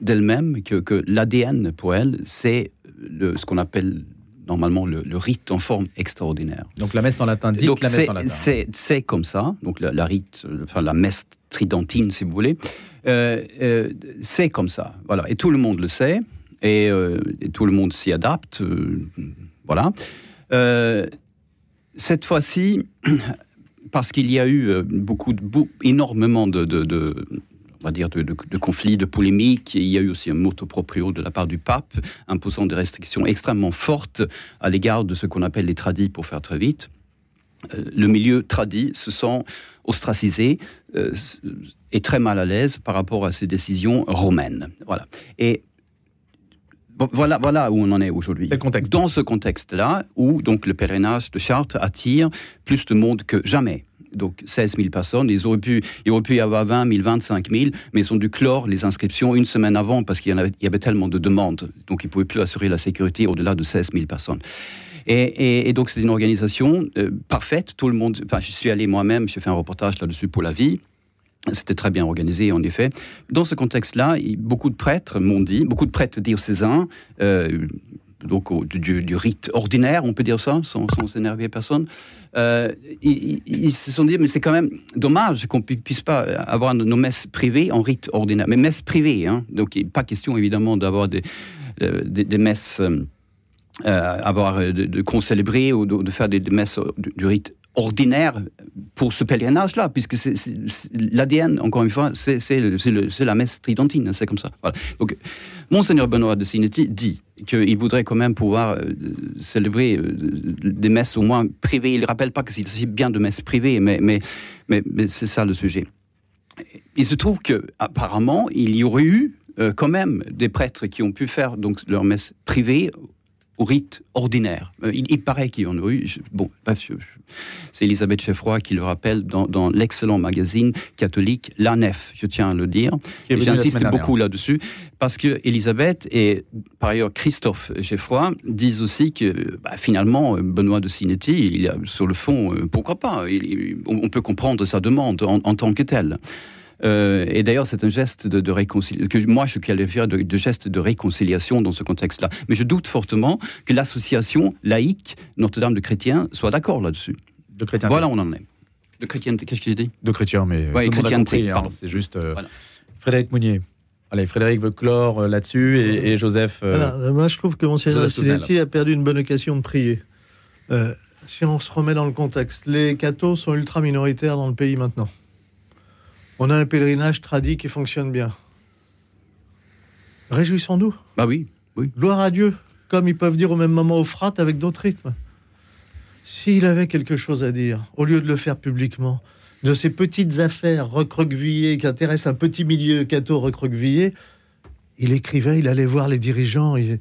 d'elle-même que, que l'ADN pour elle, c'est le- ce qu'on appelle normalement le- le rite en forme extraordinaire. Donc la messe en latin, Donc la messe c'est- en latin. c'est comme ça, donc la, la rite, enfin la messe tridentine si vous voulez, Euh, euh, c'est comme ça, voilà, et tout le monde le sait, et, euh, et tout le monde s'y adapte, voilà. Cette fois-ci, *clears throat* parce qu'il y a eu beaucoup, de, énormément de, de- de- on va dire de, de- de conflits, de polémiques. Et il y a eu aussi un moto proprio de la part du pape, imposant des restrictions extrêmement fortes à l'égard de ce qu'on appelle les tradis, pour faire très vite. Euh, le milieu tradit se sent ostracisé euh, est très mal à l'aise par rapport à ces décisions romaines. Voilà. Et voilà, voilà où on en est aujourd'hui. Dans ce contexte-là, où donc le pèlerinage de Chartres attire plus de monde que jamais. Donc 16 000 personnes, ils auraient pu, il aurait pu y avoir 20 000, 25 000, mais ils ont dû clore les inscriptions une semaine avant parce qu'il y, avait, tellement de demandes. Donc ils ne pouvaient plus assurer la sécurité au-delà de 16 000 personnes. Et, donc c'est une organisation euh, parfaite. Tout le monde. Enfin, je suis allé moi-même. J'ai fait un reportage là-dessus pour la vie. C'était très bien organisé, en effet. Dans ce contexte-là, beaucoup de prêtres m'ont dit, beaucoup de prêtres diocésains, donc du, rite ordinaire, on peut dire ça, sans, sans personne, euh, ils, se sont dit, mais c'est quand même dommage qu'on pu- puisse pas avoir nos messes privées en rite ordinaire. Mais messes privées, hein, donc pas question évidemment d'avoir des, euh, des, messes, euh, euh, de, de concélébrer ou de, de faire des, des messes du, du rite ordinaire pour ce pèlerinage-là, puisque l'ADN, encore une fois, c'est la messe tridentine, c'est comme ça. Donc, Monseigneur Benoît de Sinetti dit qu'il voudrait quand même pouvoir euh, célébrer euh, des messes au moins privées. Il ne rappelle pas que c'est bien de messes privées, mais, c'est ça le sujet. Il se trouve que apparemment il y aurait eu euh, quand même des prêtres qui ont pu faire donc leur messe privée au rite ordinaire. Il, paraît qu'il y en a eu. Bon, bref, je- c'est Elisabeth Cheffroy qui le rappelle dans, dans l'excellent magazine catholique La Nef, je tiens à le dire. J'insiste beaucoup là-dessus, parce que Elisabeth et par ailleurs Christophe Geffroy disent aussi que bah, finalement Benoît de Sinetti, il a, sur le fond, euh, pourquoi pas Il- on peut comprendre sa demande en, en tant que telle. Euh, et d'ailleurs, c'est un geste de, de réconciliation que moi je qualifierais de, de geste de réconciliation dans ce contexte-là. Mais je doute fortement que l'association laïque Notre-Dame de Chrétien soit d'accord là-dessus. De chrétien. Voilà, on en est. De chrétienté, qu'est-ce que j'ai dit? De chrétien, mais Ouais, tout le monde a compris, hein. C'est juste euh, Voilà. Frédéric Mounier. Allez, Frédéric veut clore euh, là-dessus et, et Joseph. euh, Voilà, moi, je trouve que Monseigneur Joseph Souvenel. Sinetti a perdu une bonne occasion de prier. Euh, si on se remet dans le contexte, les cathos sont ultra minoritaires dans le pays maintenant. On a un pèlerinage tradit qui fonctionne bien. Réjouissons-nous. Bah oui, oui. Gloire à Dieu, comme ils peuvent dire au même moment au frat avec d'autres rythmes. S'il avait quelque chose à dire, au lieu de le faire publiquement, de ces petites affaires recroquevillées qui intéressent un petit milieu catho recroquevillé, il écrivait, il allait voir les dirigeants. il-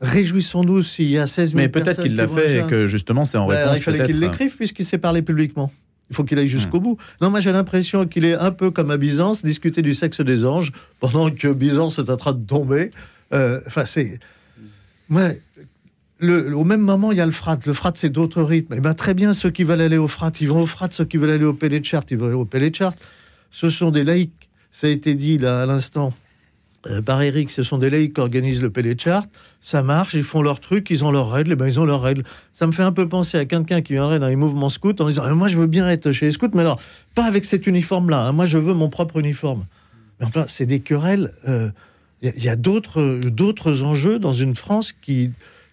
Réjouissons-nous s'il y a 16 000 Mais peut-être qu'il l'a fait et que justement c'est en Bah, réponse. il fallait qu'il l'écrive puisqu'il s'est parlé publiquement. Il faut qu'il aille jusqu'au bout. Non, moi j'ai l'impression qu'il est un peu comme à Byzance, discuter du sexe des anges, pendant que Byzance est en train de tomber. Euh, Enfin, c'est. Ouais, le- au même moment, il y a le frat. Le frat, c'est d'autres rythmes. Et ben, très bien, ceux qui veulent aller au frat, ils vont au frat. Ceux qui veulent aller au Pélé de Chartres, ils vont aller au Pélé de Chartres. Ce sont des laïcs. Ça a été dit là à l'instant par Eric. Ce sont des laïcs qui organisent le Pélé de Chartres. Ça marche, ils font leur truc, ils ont leurs règles, et ben ils ont leurs règles. Ça me fait un peu penser à quelqu'un qui viendrait dans les mouvements scouts en disant Ah, Moi, je veux bien être chez les scouts, mais alors, pas avec cet uniforme-là. hein. Moi, je veux mon propre uniforme. Mais enfin, c'est des querelles. euh, Il y a- il y a, d'autres d'autres enjeux dans une France qui,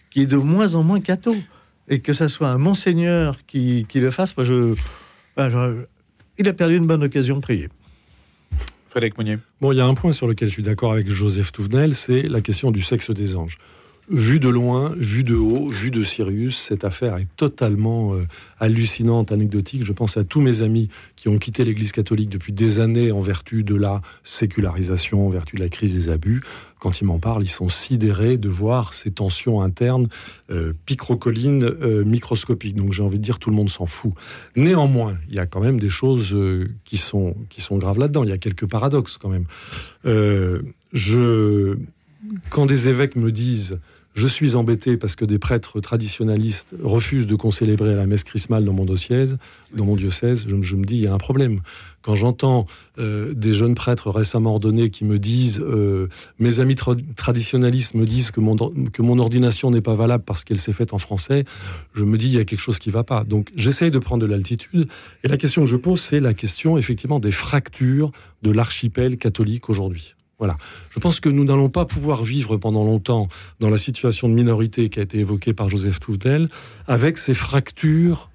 qui est de moins en moins catho. Et que ça soit un monseigneur qui, qui le fasse, moi, je- il a perdu une bonne occasion de prier. Frédéric Mounier. Bon, il y a un point sur lequel je suis d'accord avec Joseph Touvenel, c'est la question du sexe des anges. Vu de loin, vu de haut, vu de Sirius, cette affaire est totalement euh, hallucinante, anecdotique. Je pense à tous mes amis qui ont quitté l'Église catholique depuis des années en vertu de la sécularisation, en vertu de la crise des abus. Quand ils m'en parlent, ils sont sidérés de voir ces tensions internes euh, picrocolines euh, microscopiques. Donc j'ai envie de dire, tout le monde s'en fout. Néanmoins, il y a quand même des choses euh, qui, sont, qui sont graves là-dedans. Il y a quelques paradoxes quand même. Je, quand des évêques me disent je suis embêté parce que des prêtres traditionnalistes refusent de concélébrer la messe chrismale dans mon diocèse, dans mon diocèse je, me dis il y a un problème. Quand j'entends euh, des jeunes prêtres récemment ordonnés qui me disent euh, mes amis tra- traditionnalistes me disent que mon, que mon ordination n'est pas valable parce qu'elle s'est faite en français, je me dis il y a quelque chose qui ne va pas. Donc j'essaye de prendre de l'altitude. Et la question que je pose, c'est la question effectivement des fractures de l'archipel catholique aujourd'hui. Voilà. Je pense que nous n'allons pas pouvoir vivre pendant longtemps dans la situation de minorité qui a été évoquée par Joseph Touvedel, avec ces fractures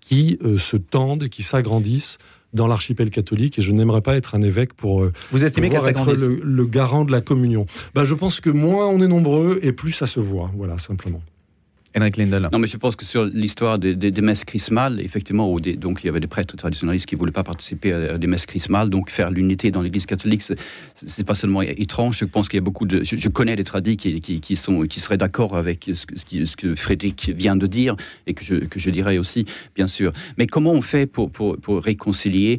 qui euh, se tendent qui s'agrandissent dans l'archipel catholique. Et je n'aimerais pas être un évêque pour, euh, Vous estimez qu'elle être le, le garant de la communion. Ben, je pense que moins on est nombreux et plus ça se voit. Voilà, simplement. Non, mais je pense que sur l'histoire des, des- messes chrismales, effectivement, donc il y avait des prêtres traditionnalistes qui ne voulaient pas participer à, des messes chrismales, donc faire l'unité dans l'Église catholique, c'est- pas seulement étrange. Je pense qu'il y a beaucoup de, je, connais des tradis qui, qui, sont qui seraient d'accord avec ce ce, ce que Frédéric vient de dire et que je, que je dirais aussi, bien sûr. Mais comment on fait pour, pour, pour réconcilier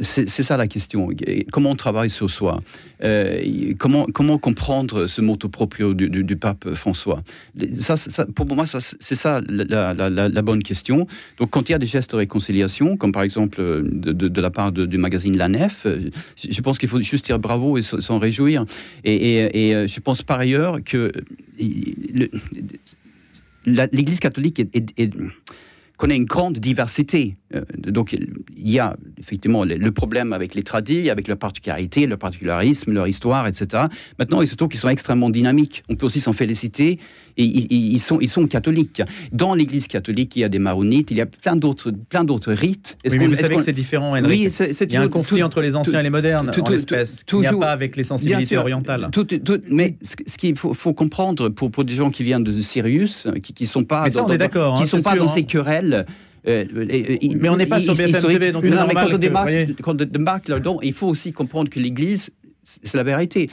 C'est ça la question. Comment on travaille sur soi? Euh, comment, comprendre ce motto proprio du, du- pape François? Ça, pour moi, c'est ça la, bonne question. Donc, quand il y a des gestes de réconciliation, comme par exemple de, la part du magazine La Nef, euh, je pense qu'il faut juste dire bravo et s'en réjouir. Et, euh, je pense par ailleurs que l'Église catholique est- connaît une grande diversité. Euh, donc, il y a effectivement le, problème avec les tradis, avec leur particularité, leur particularisme, leur histoire, etc. Maintenant, il se trouve qu'ils sont extrêmement dynamiques. On peut aussi s'en féliciter. Et ils, sont, ils sont catholiques. Dans l'Église catholique, il y a des maronites, il y a plein d'autres, plein d'autres rites. Oui, mais vous savez que c'est différent, Henrik. Oui, c'est- c'est Il y a un conflit tout- entre les anciens tout- et les modernes, en l'espèce. Il n'y a pas avec les sensibilités sûr, orientales. mais ce, ce qu'il faut, faut comprendre pour, pour des gens qui viennent de Sirius, qui ne sont pas Mais ça, dans, on est dans- d'accord, qui hein, sont pas sûr, dans hein. ces querelles. euh, et- Mais on n'est pas sur BFM. TV, donc c'est normal quand on démarque, quand on démarque là-dedans, il faut aussi comprendre que l'Église, c'est la vérité,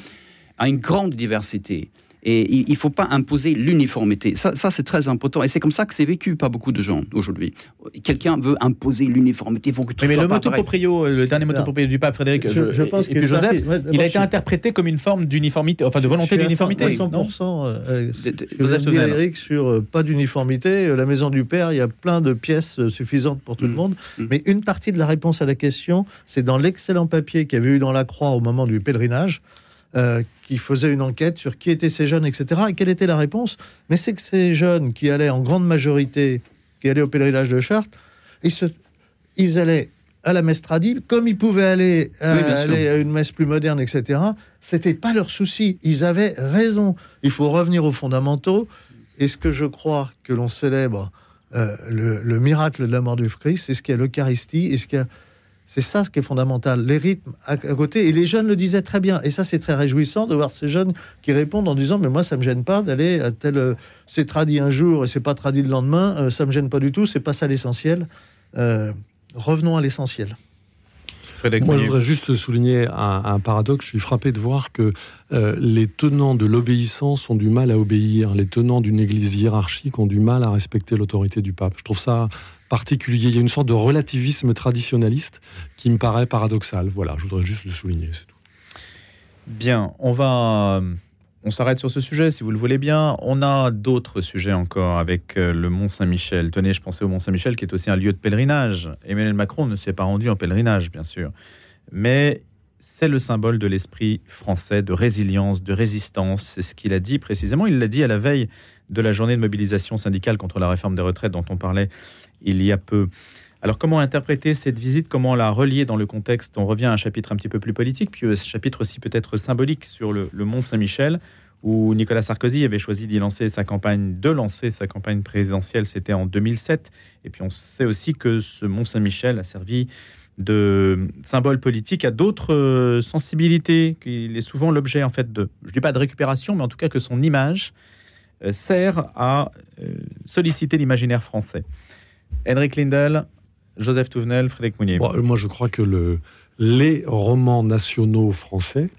a une grande diversité. Et il ne faut pas imposer l'uniformité. Ça, ça, c'est très important. Et c'est comme ça que c'est vécu par beaucoup de gens aujourd'hui. Quelqu'un veut imposer l'uniformité. Il faut que tout Oui, mais soit le pas motu pareil. proprio, euh, le dernier motu Alors, proprio du pape Frédéric, je- je pense et, et qu'il puis y a une Joseph, partie- ouais, d'abord, il a été je- interprété comme une forme d'uniformité, enfin de volonté Je suis à d'uniformité. à non 100%, euh, que Joseph. Eric sur euh, pas d'uniformité. euh, La maison du père, il y a plein de pièces euh, suffisantes pour tout le monde. Mais une partie de la réponse à la question, c'est dans l'excellent papier qu'il y avait eu dans la Croix au moment du pèlerinage, euh, qui faisait une enquête sur qui étaient ces jeunes, etc. Et quelle était la réponse? Mais c'est que ces jeunes qui allaient en grande majorité, qui allaient au pèlerinage de Chartres, ils, se, ils allaient à la messe tradie, comme ils pouvaient aller, à, Oui, sûr. aller à une messe plus moderne, etc. C'était pas leur souci. Ils avaient raison. Il faut revenir aux fondamentaux. Et ce que je crois que l'on célèbre, euh, le, le miracle de la mort du Christ, c'est ce qu'est l'Eucharistie et ce qu'il y a- c'est ça ce qui est fondamental, les rythmes à, à côté. Et les jeunes le disaient très bien. Et ça, c'est très réjouissant de voir ces jeunes qui répondent en disant Mais moi, ça me gêne pas d'aller à tel. euh, c'est tradit un jour et c'est pas tradit le lendemain. euh, ça me gêne pas du tout. C'est pas ça l'essentiel. Euh, revenons à l'essentiel. Frédéric Moi, je voudrais juste souligner un, un paradoxe. Je suis frappé de voir que euh, les tenants de l'obéissance ont du mal à obéir. Les tenants d'une église hiérarchique ont du mal à respecter l'autorité du pape. Je trouve ça particulier. Il y a une sorte de relativisme traditionnaliste qui me paraît paradoxal. Voilà, je voudrais juste le souligner. c'est tout. Bien, on va. On s'arrête sur ce sujet si vous le voulez bien. On a d'autres sujets encore avec euh, le Mont Saint-Michel. Tenez, je pensais au Mont Saint-Michel qui est aussi un lieu de pèlerinage. Emmanuel Macron ne s'est pas rendu en pèlerinage, bien sûr. Mais c'est le symbole de l'esprit français de résilience, de résistance. C'est ce qu'il a dit précisément. Il l'a dit à la veille de la journée de mobilisation syndicale contre la réforme des retraites dont on parlait il y a peu. Alors comment interpréter cette visite? Comment la relier dans le contexte? On revient à un chapitre un petit peu plus politique, puis un chapitre aussi peut-être symbolique sur le, Mont Saint-Michel, où Nicolas Sarkozy avait choisi d'y lancer sa campagne, de lancer sa campagne présidentielle, c'était en 2007. Et puis on sait aussi que ce Mont Saint-Michel a servi de symbole politique à d'autres euh, sensibilités, qu'il est souvent l'objet en fait de, je dis pas de récupération, mais en tout cas que son image euh, sert à euh, solliciter l'imaginaire français. Henrik Lindel, Joseph Touvenel, Frédéric Mounier. moi, je crois que le, les romans nationaux français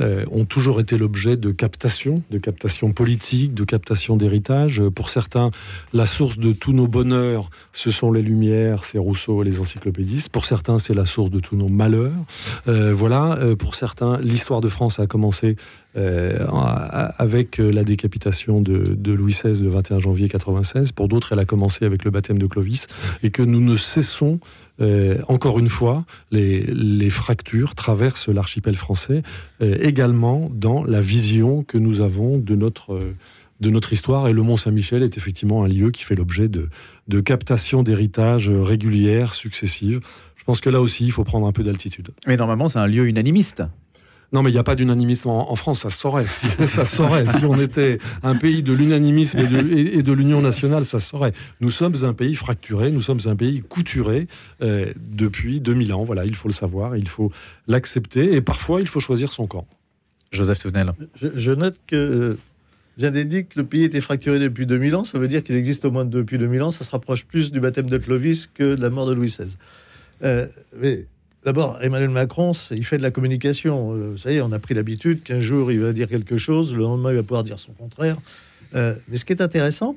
euh, ont toujours été l'objet de captation, de captation politique, de captation d'héritage. Pour certains, la source de tous nos bonheurs, ce sont les Lumières, c'est Rousseau, les encyclopédistes. Pour certains, c'est la source de tous nos malheurs. Euh, voilà. Euh, pour certains, l'histoire de France a commencé avec la décapitation de, Louis XVI le 21 janvier 96. Pour d'autres, elle a commencé avec le baptême de Clovis, et que nous ne cessons euh, encore une fois, les, fractures traversent l'archipel français, euh, également dans la vision que nous avons de notre, de notre histoire. Et le Mont Saint-Michel est effectivement un lieu qui fait l'objet de, de captation d'héritage régulières, successives. Je pense que là aussi, il faut prendre un peu d'altitude. Mais normalement, c'est un lieu unanimiste. Non, mais il n'y a pas d'unanimisme en, France, ça saurait. Si, *laughs* ça saurait. si on était un pays de l'unanimisme et de, l'union nationale, ça saurait. Nous sommes un pays fracturé, nous sommes un pays couturé euh, depuis 2000 ans. Voilà, il faut le savoir, il faut l'accepter et parfois il faut choisir son camp. Joseph Touvenel. Je, note que euh, Bien dit que le pays était fracturé depuis 2000 ans. Ça veut dire qu'il existe au moins depuis 2000 ans. Ça se rapproche plus du baptême de Clovis que de la mort de Louis XVI. Euh, mais D'abord, Emmanuel Macron, il fait de la communication. Euh, vous savez, on a pris l'habitude qu'un jour, il va dire quelque chose, le lendemain, il va pouvoir dire son contraire. Euh, mais ce qui est intéressant,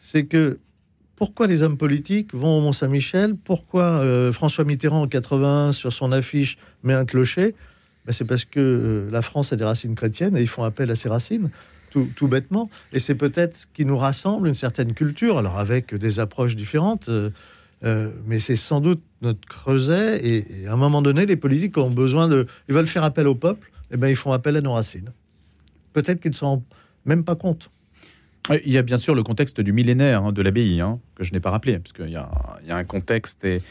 c'est que pourquoi les hommes politiques vont au Mont-Saint-Michel? Pourquoi euh, François Mitterrand, en 81, sur son affiche, met un clocher? Ben, C'est parce que la France a des racines chrétiennes et ils font appel à ces racines. Tout, bêtement. Et c'est peut-être ce qui nous rassemble, une certaine culture, alors avec des approches différentes. Mais c'est sans doute notre creuset. Et, à un moment donné, les politiques ont besoin de. Ils veulent faire appel au peuple, et eh bien ils font appel à nos racines. Peut-être qu'ils ne s'en rendent même pas compte. Il y a bien sûr le contexte du millénaire hein, de l'abbaye, hein, que je n'ai pas rappelé, parce qu'il y, a un contexte et,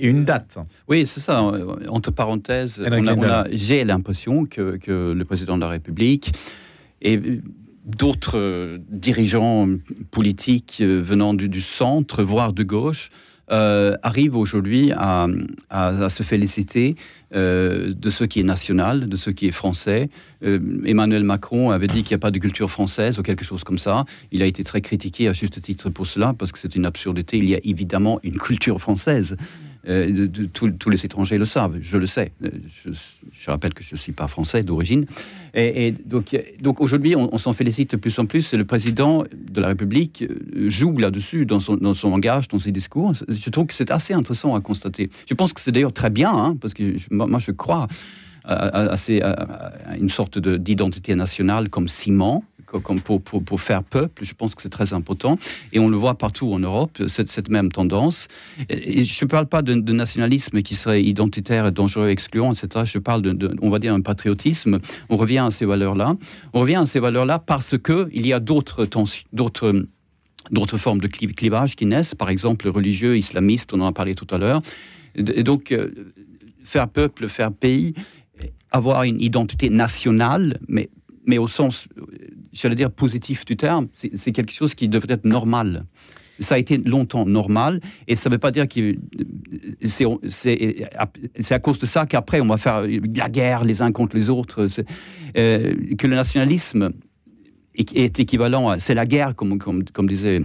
une date. Oui, c'est ça. Entre parenthèses, j'ai l'impression que, que, le président de la République et d'autres dirigeants politiques venant du centre, voire de gauche, euh, arrive aujourd'hui à, se féliciter euh, de ce qui est national, de ce qui est français. Euh, Emmanuel Macron avait dit qu'il n'y a pas de culture française ou quelque chose comme ça. Il a été très critiqué à juste titre pour cela, parce que c'est une absurdité. Il y a évidemment une culture française. Euh, tous les étrangers le savent, je le sais. Euh, je, rappelle que je ne suis pas français d'origine. Et, donc, donc aujourd'hui, on, s'en félicite de plus en plus. Le président de la République euh, joue là-dessus dans son, dans son langage, dans ses discours. Je trouve que c'est assez intéressant à constater. Je pense que c'est d'ailleurs très bien, hein, parce que moi, je crois à, à une sorte d'identité nationale comme ciment comme pour, pour, faire peuple. Je pense que c'est très important. Et on le voit partout en Europe, cette, cette même tendance. Je ne parle pas de, nationalisme qui serait identitaire, dangereux, excluant, etc. Je parle de, on va dire, un patriotisme. On revient à ces valeurs-là. On revient à ces valeurs-là parce qu'il y a d'autres d'autres d'autres formes de clivage qui naissent, par exemple religieux, islamistes, on en a parlé tout à l'heure. Donc, euh, faire peuple, faire pays, avoir une identité nationale, mais mais au sens, j'allais dire, positif du terme, c'est quelque chose qui devrait être normal. Ça a été longtemps normal, et ça ne veut pas dire que c'est à cause de ça qu'après on va faire la guerre les uns contre les autres. Euh, que le nationalisme est, équivalent c'est la guerre, comme, disait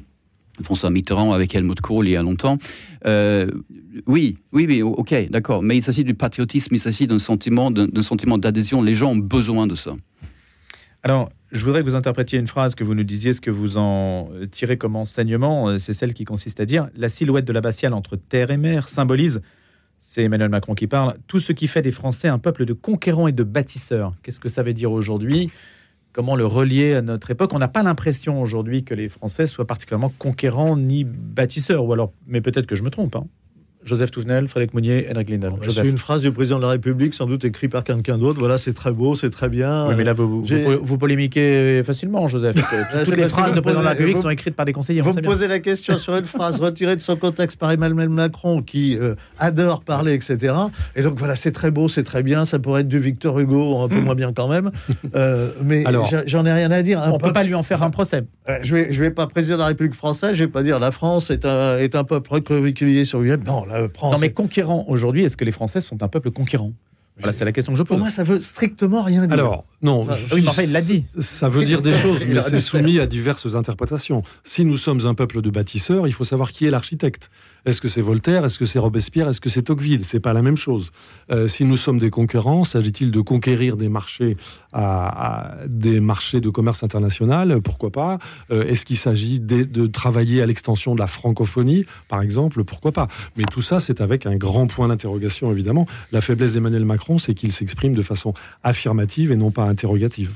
François Mitterrand avec Helmut Kohl il y a longtemps. Euh, oui, oui, oui, ok, d'accord. Mais il s'agit du patriotisme, il s'agit d'un sentiment, d'un sentiment d'adhésion. Les gens ont besoin de ça. Alors, je voudrais que vous interprétiez une phrase, que vous nous disiez ce que vous en tirez comme enseignement. C'est celle qui consiste à dire La silhouette de l'abbatiale entre terre et mer symbolise, c'est Emmanuel Macron qui parle, tout ce qui fait des Français un peuple de conquérants et de bâtisseurs. Qu'est-ce que ça veut dire aujourd'hui? Comment le relier à notre époque? On n'a pas l'impression aujourd'hui que les Français soient particulièrement conquérants ni bâtisseurs, ou alors, mais peut-être que je me trompe. Hein. Joseph Touvenel, Frédéric Mounier, Henrik Lindel. Bah, c'est une phrase du président de la République, sans doute écrite par quelqu'un d'autre. Voilà, c'est très beau, c'est très bien. Oui, mais là, vous, vous, vous polémiquez facilement, Joseph. *laughs* Toutes les phrases du président de la République sont écrites par des conseillers. Vous me posez la question sur une phrase retirée de son contexte par Emmanuel Macron, qui euh, adore parler, etc. Et donc voilà, c'est très beau, c'est très bien. Ça pourrait être du Victor Hugo, un peu hmm. moins bien quand même. Euh, mais j'en ai rien à dire. on ne peut pas lui en faire un procès. Je ne vais, je vais pas président de la République française, je ne vais pas dire la France est un, est un peuple recueilli sur lui. Non, France. Non, mais conquérant aujourd'hui, est-ce que les Français sont un peuple conquérant voilà, c'est la question que je pose. Pour moi, ça veut strictement rien dire. Alors, non. oui, mais enfin, il l'a dit. Ça veut dire des *laughs* choses, mais c'est soumis à diverses interprétations. Si nous sommes un peuple de bâtisseurs, il faut savoir qui est l'architecte. Est-ce que c'est Voltaire? Est-ce que c'est Robespierre? Est-ce que c'est Tocqueville? C'est pas la même chose. Euh, si nous sommes des concurrents, s'agit-il de conquérir des marchés à, des marchés de commerce international? Pourquoi pas? Euh, Est-ce qu'il s'agit de, travailler à l'extension de la francophonie, par exemple Pourquoi pas? Mais tout ça, c'est avec un grand point d'interrogation, évidemment. La faiblesse d'Emmanuel Macron, c'est qu'il s'exprime de façon affirmative et non pas interrogative.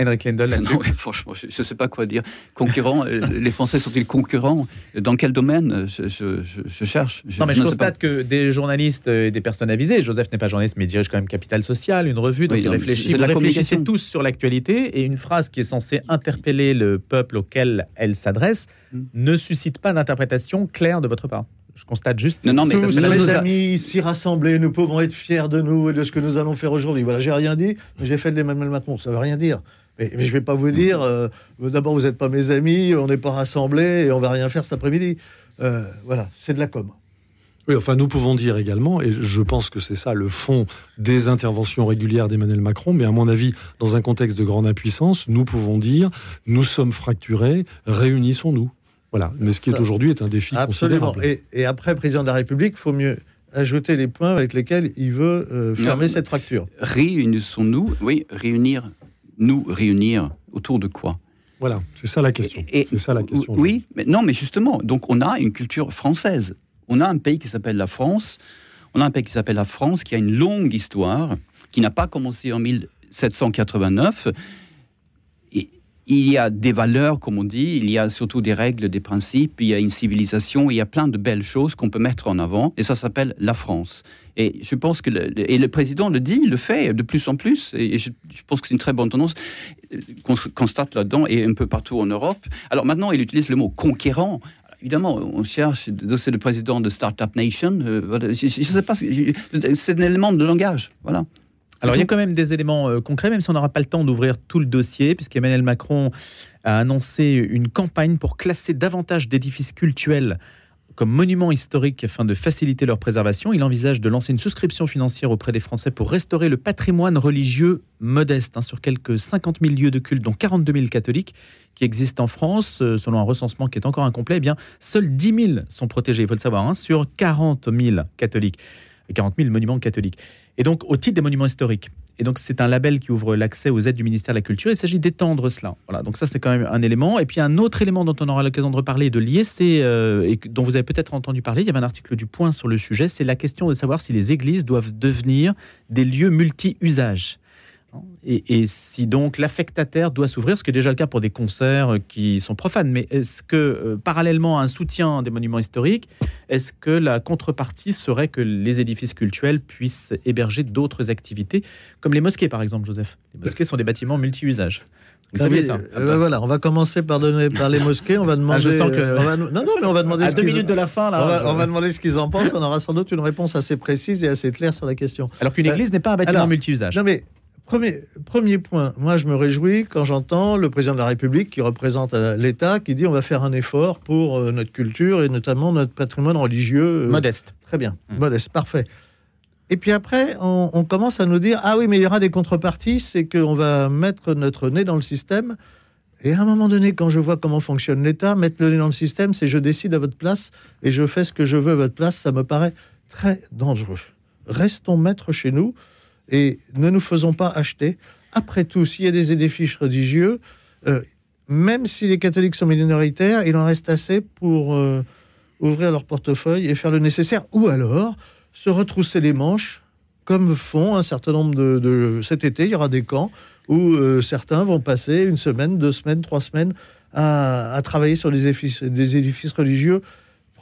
Henrik Lendl là-dessus Franchement, je ne sais pas quoi dire. Concurrents, euh, *laughs* les Français sont-ils concurrents Dans quel domaine je, je, cherche? Non, mais je, constate que des journalistes et des personnes avisées, Joseph n'est pas journaliste, mais il dirige quand même Capital Social, une revue, donc il réfléchit. Vous réfléchissez tous sur l'actualité, et une phrase qui est censée interpeller le peuple auquel elle s'adresse hmm. ne suscite pas d'interprétation claire de votre part. Je constate juste. Non, non, mais tous mes amis ici rassemblés, nous pouvons être fiers de nous et de ce que nous allons faire aujourd'hui. Voilà, j'ai rien dit, mais j'ai fait de l'Emmanuel Macron. Ça veut rien dire. Mais, je ne vais pas vous dire, euh, d'abord, vous n'êtes pas mes amis, on n'est pas rassemblés et on va rien faire cet après-midi. Euh, voilà, c'est de la com. Oui, enfin, nous pouvons dire également, et je pense que c'est ça le fond des interventions régulières d'Emmanuel Macron, mais à mon avis, dans un contexte de grande impuissance, nous pouvons dire, nous sommes fracturés, réunissons-nous. Voilà, mais ce qui est aujourd'hui est un défi Absolument. Et, et, après, président de la République, il faut mieux ajouter les points avec lesquels il veut euh, fermer cette fracture. Réunissons-nous, oui, réunir nous réunir autour de quoi Voilà, c'est ça la question. C'est ça la question. Oui, mais non, mais justement, donc on a une culture française. On a un pays qui s'appelle la France. On a un pays qui s'appelle la France, qui a une longue histoire, qui n'a pas commencé en 1789. Et il y a des valeurs, comme on dit, il y a surtout des règles, des principes, il y a une civilisation, il y a plein de belles choses qu'on peut mettre en avant, et ça s'appelle la France. Et je pense que le, et le président le dit, le fait de plus en plus. Et je, pense que c'est une très bonne tendance euh, qu'on constate là-dedans et un peu partout en Europe. Alors maintenant, il utilise le mot conquérant évidemment, on cherche, c'est le président de Startup Nation. Euh, je ne sais pas, c'est un élément de langage. Voilà. Alors, il y a quand même des éléments euh, concrets, même si on n'aura pas le temps d'ouvrir tout le dossier, puisqu'Emmanuel Macron a annoncé une campagne pour classer davantage d'édifices cultuels comme monument historique afin de faciliter leur préservation. Il envisage de lancer une souscription financière auprès des Français pour restaurer le patrimoine religieux modeste hein, sur quelques 50 000 lieux de culte, dont 42 000 catholiques qui existent en France, euh, selon un recensement qui est encore incomplet. Eh bien, seuls 10 000 sont protégés, il faut le savoir, hein, sur 40 000 catholiques et 40 000 monuments catholiques. Et donc, au titre des monuments historiques. Et donc, c'est un label qui ouvre l'accès aux aides du ministère de la Culture. Il s'agit d'étendre cela. Voilà, donc ça, c'est quand même un élément. Et puis, un autre élément dont on aura l'occasion de reparler de lier, c'est, euh, et dont vous avez peut-être entendu parler, il y avait un article du Point sur le sujet, c'est la question de savoir si les églises doivent devenir des lieux multi-usages. Et, si donc l'affectataire doit s'ouvrir, ce qui est déjà le cas pour des concerts qui sont profanes, mais est-ce que euh, parallèlement à un soutien des monuments historiques, est-ce que la contrepartie serait que les édifices cultuels puissent héberger d'autres activités, comme les mosquées par exemple, Joseph? Les mosquées sont des bâtiments multi-usages. Vous savez ça? euh, ben voilà, on va commencer par, donner, par les mosquées. On va demander. *laughs* Ah, je sens que. non, non, mais on va *laughs* demander. À deux minutes de la fin, là. On va, demander ce qu'ils en pensent. On aura sans doute une réponse assez précise et assez claire sur la question. Alors qu'une église n'est pas un bâtiment multi-usage. Non, mais Premier, premier point, moi je me réjouis quand j'entends le président de la République qui représente euh, l'État qui dit on va faire un effort pour euh, notre culture et notamment notre patrimoine religieux. Euh, modeste. Très bien, mmh. modeste, parfait. Et puis après, on, commence à nous dire ah oui, mais il y aura des contreparties, c'est qu'on va mettre notre nez dans le système. Et à un moment donné, quand je vois comment fonctionne l'État, mettre le nez dans le système, c'est je décide à votre place et je fais ce que je veux à votre place. Ça me paraît très dangereux. Restons maîtres chez nous et ne nous faisons pas acheter. Après tout, s'il y a des édifices religieux, euh, même si les catholiques sont minoritaires, il en reste assez pour euh, ouvrir leur portefeuille et faire le nécessaire, ou alors se retrousser les manches, comme font un certain nombre de... Cet été, il y aura des camps où euh, certains vont passer une semaine, deux semaines, trois semaines à, travailler sur des édifices, des édifices religieux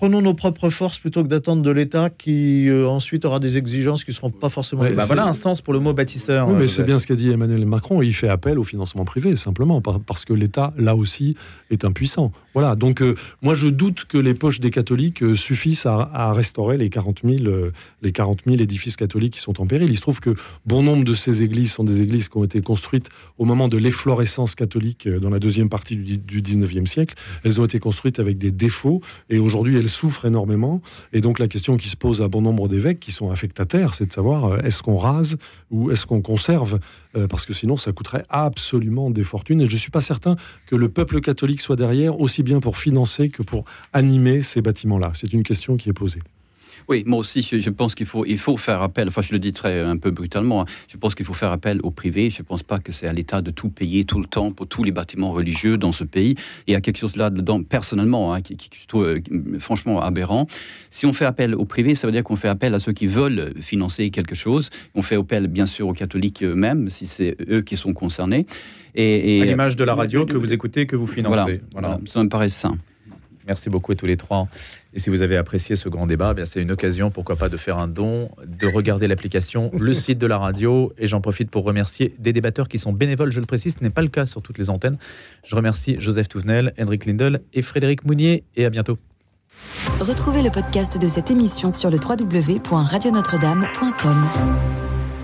prenons nos propres forces plutôt que d'attendre de l'État qui euh, ensuite aura des exigences qui ne seront pas forcément. bah voilà un sens pour le mot bâtisseur. Oui, mais c'est bien ce qu'a dit Emmanuel Macron. Il fait appel au financement privé, simplement, parce que l'État, là aussi, est impuissant. Voilà. Donc, euh, moi, je doute que les poches des catholiques euh, suffisent à, restaurer les 40, 000, les 40 000 édifices catholiques qui sont en péril. Il se trouve que bon nombre de ces églises sont des églises qui ont été construites au moment de l'efflorescence catholique dans la deuxième partie du, du 19e siècle. Elles ont été construites avec des défauts et aujourd'hui, elles souffrent énormément. Et donc la question qui se pose à bon nombre d'évêques qui sont affectataires, c'est de savoir euh, est-ce qu'on rase ou est-ce qu'on conserve euh, Parce que sinon, ça coûterait absolument des fortunes. Et je ne suis pas certain que le peuple catholique soit derrière, aussi bien pour financer que pour animer ces bâtiments-là. C'est une question qui est posée. Oui, moi aussi, je, pense qu'il faut, il faut faire appel, enfin je le dis très un peu brutalement, hein. je pense qu'il faut faire appel au privé, je ne pense pas que c'est à l'État de tout payer tout le temps pour tous les bâtiments religieux dans ce pays. Il y a quelque chose là-dedans, personnellement, hein, qui, qui, est euh, franchement aberrant. Si on fait appel au privé, ça veut dire qu'on fait appel à ceux qui veulent financer quelque chose. On fait appel, bien sûr, aux catholiques eux-mêmes, si c'est eux qui sont concernés. Et, à l'image de la radio que vous écoutez, que vous financez. voilà. ça me paraît sain. Merci beaucoup à tous les trois. Et si vous avez apprécié ce grand débat, eh c'est une occasion, pourquoi pas, de faire un don, de regarder l'application, le *laughs* site de la radio. Et j'en profite pour remercier des débatteurs qui sont bénévoles, je le précise, ce n'est pas le cas sur toutes les antennes. Je remercie Joseph Touvenel, Henrik Lindel et Frédéric Mounier. Et à bientôt. Retrouvez le podcast de cette émission sur le www.radionotre-dame.com.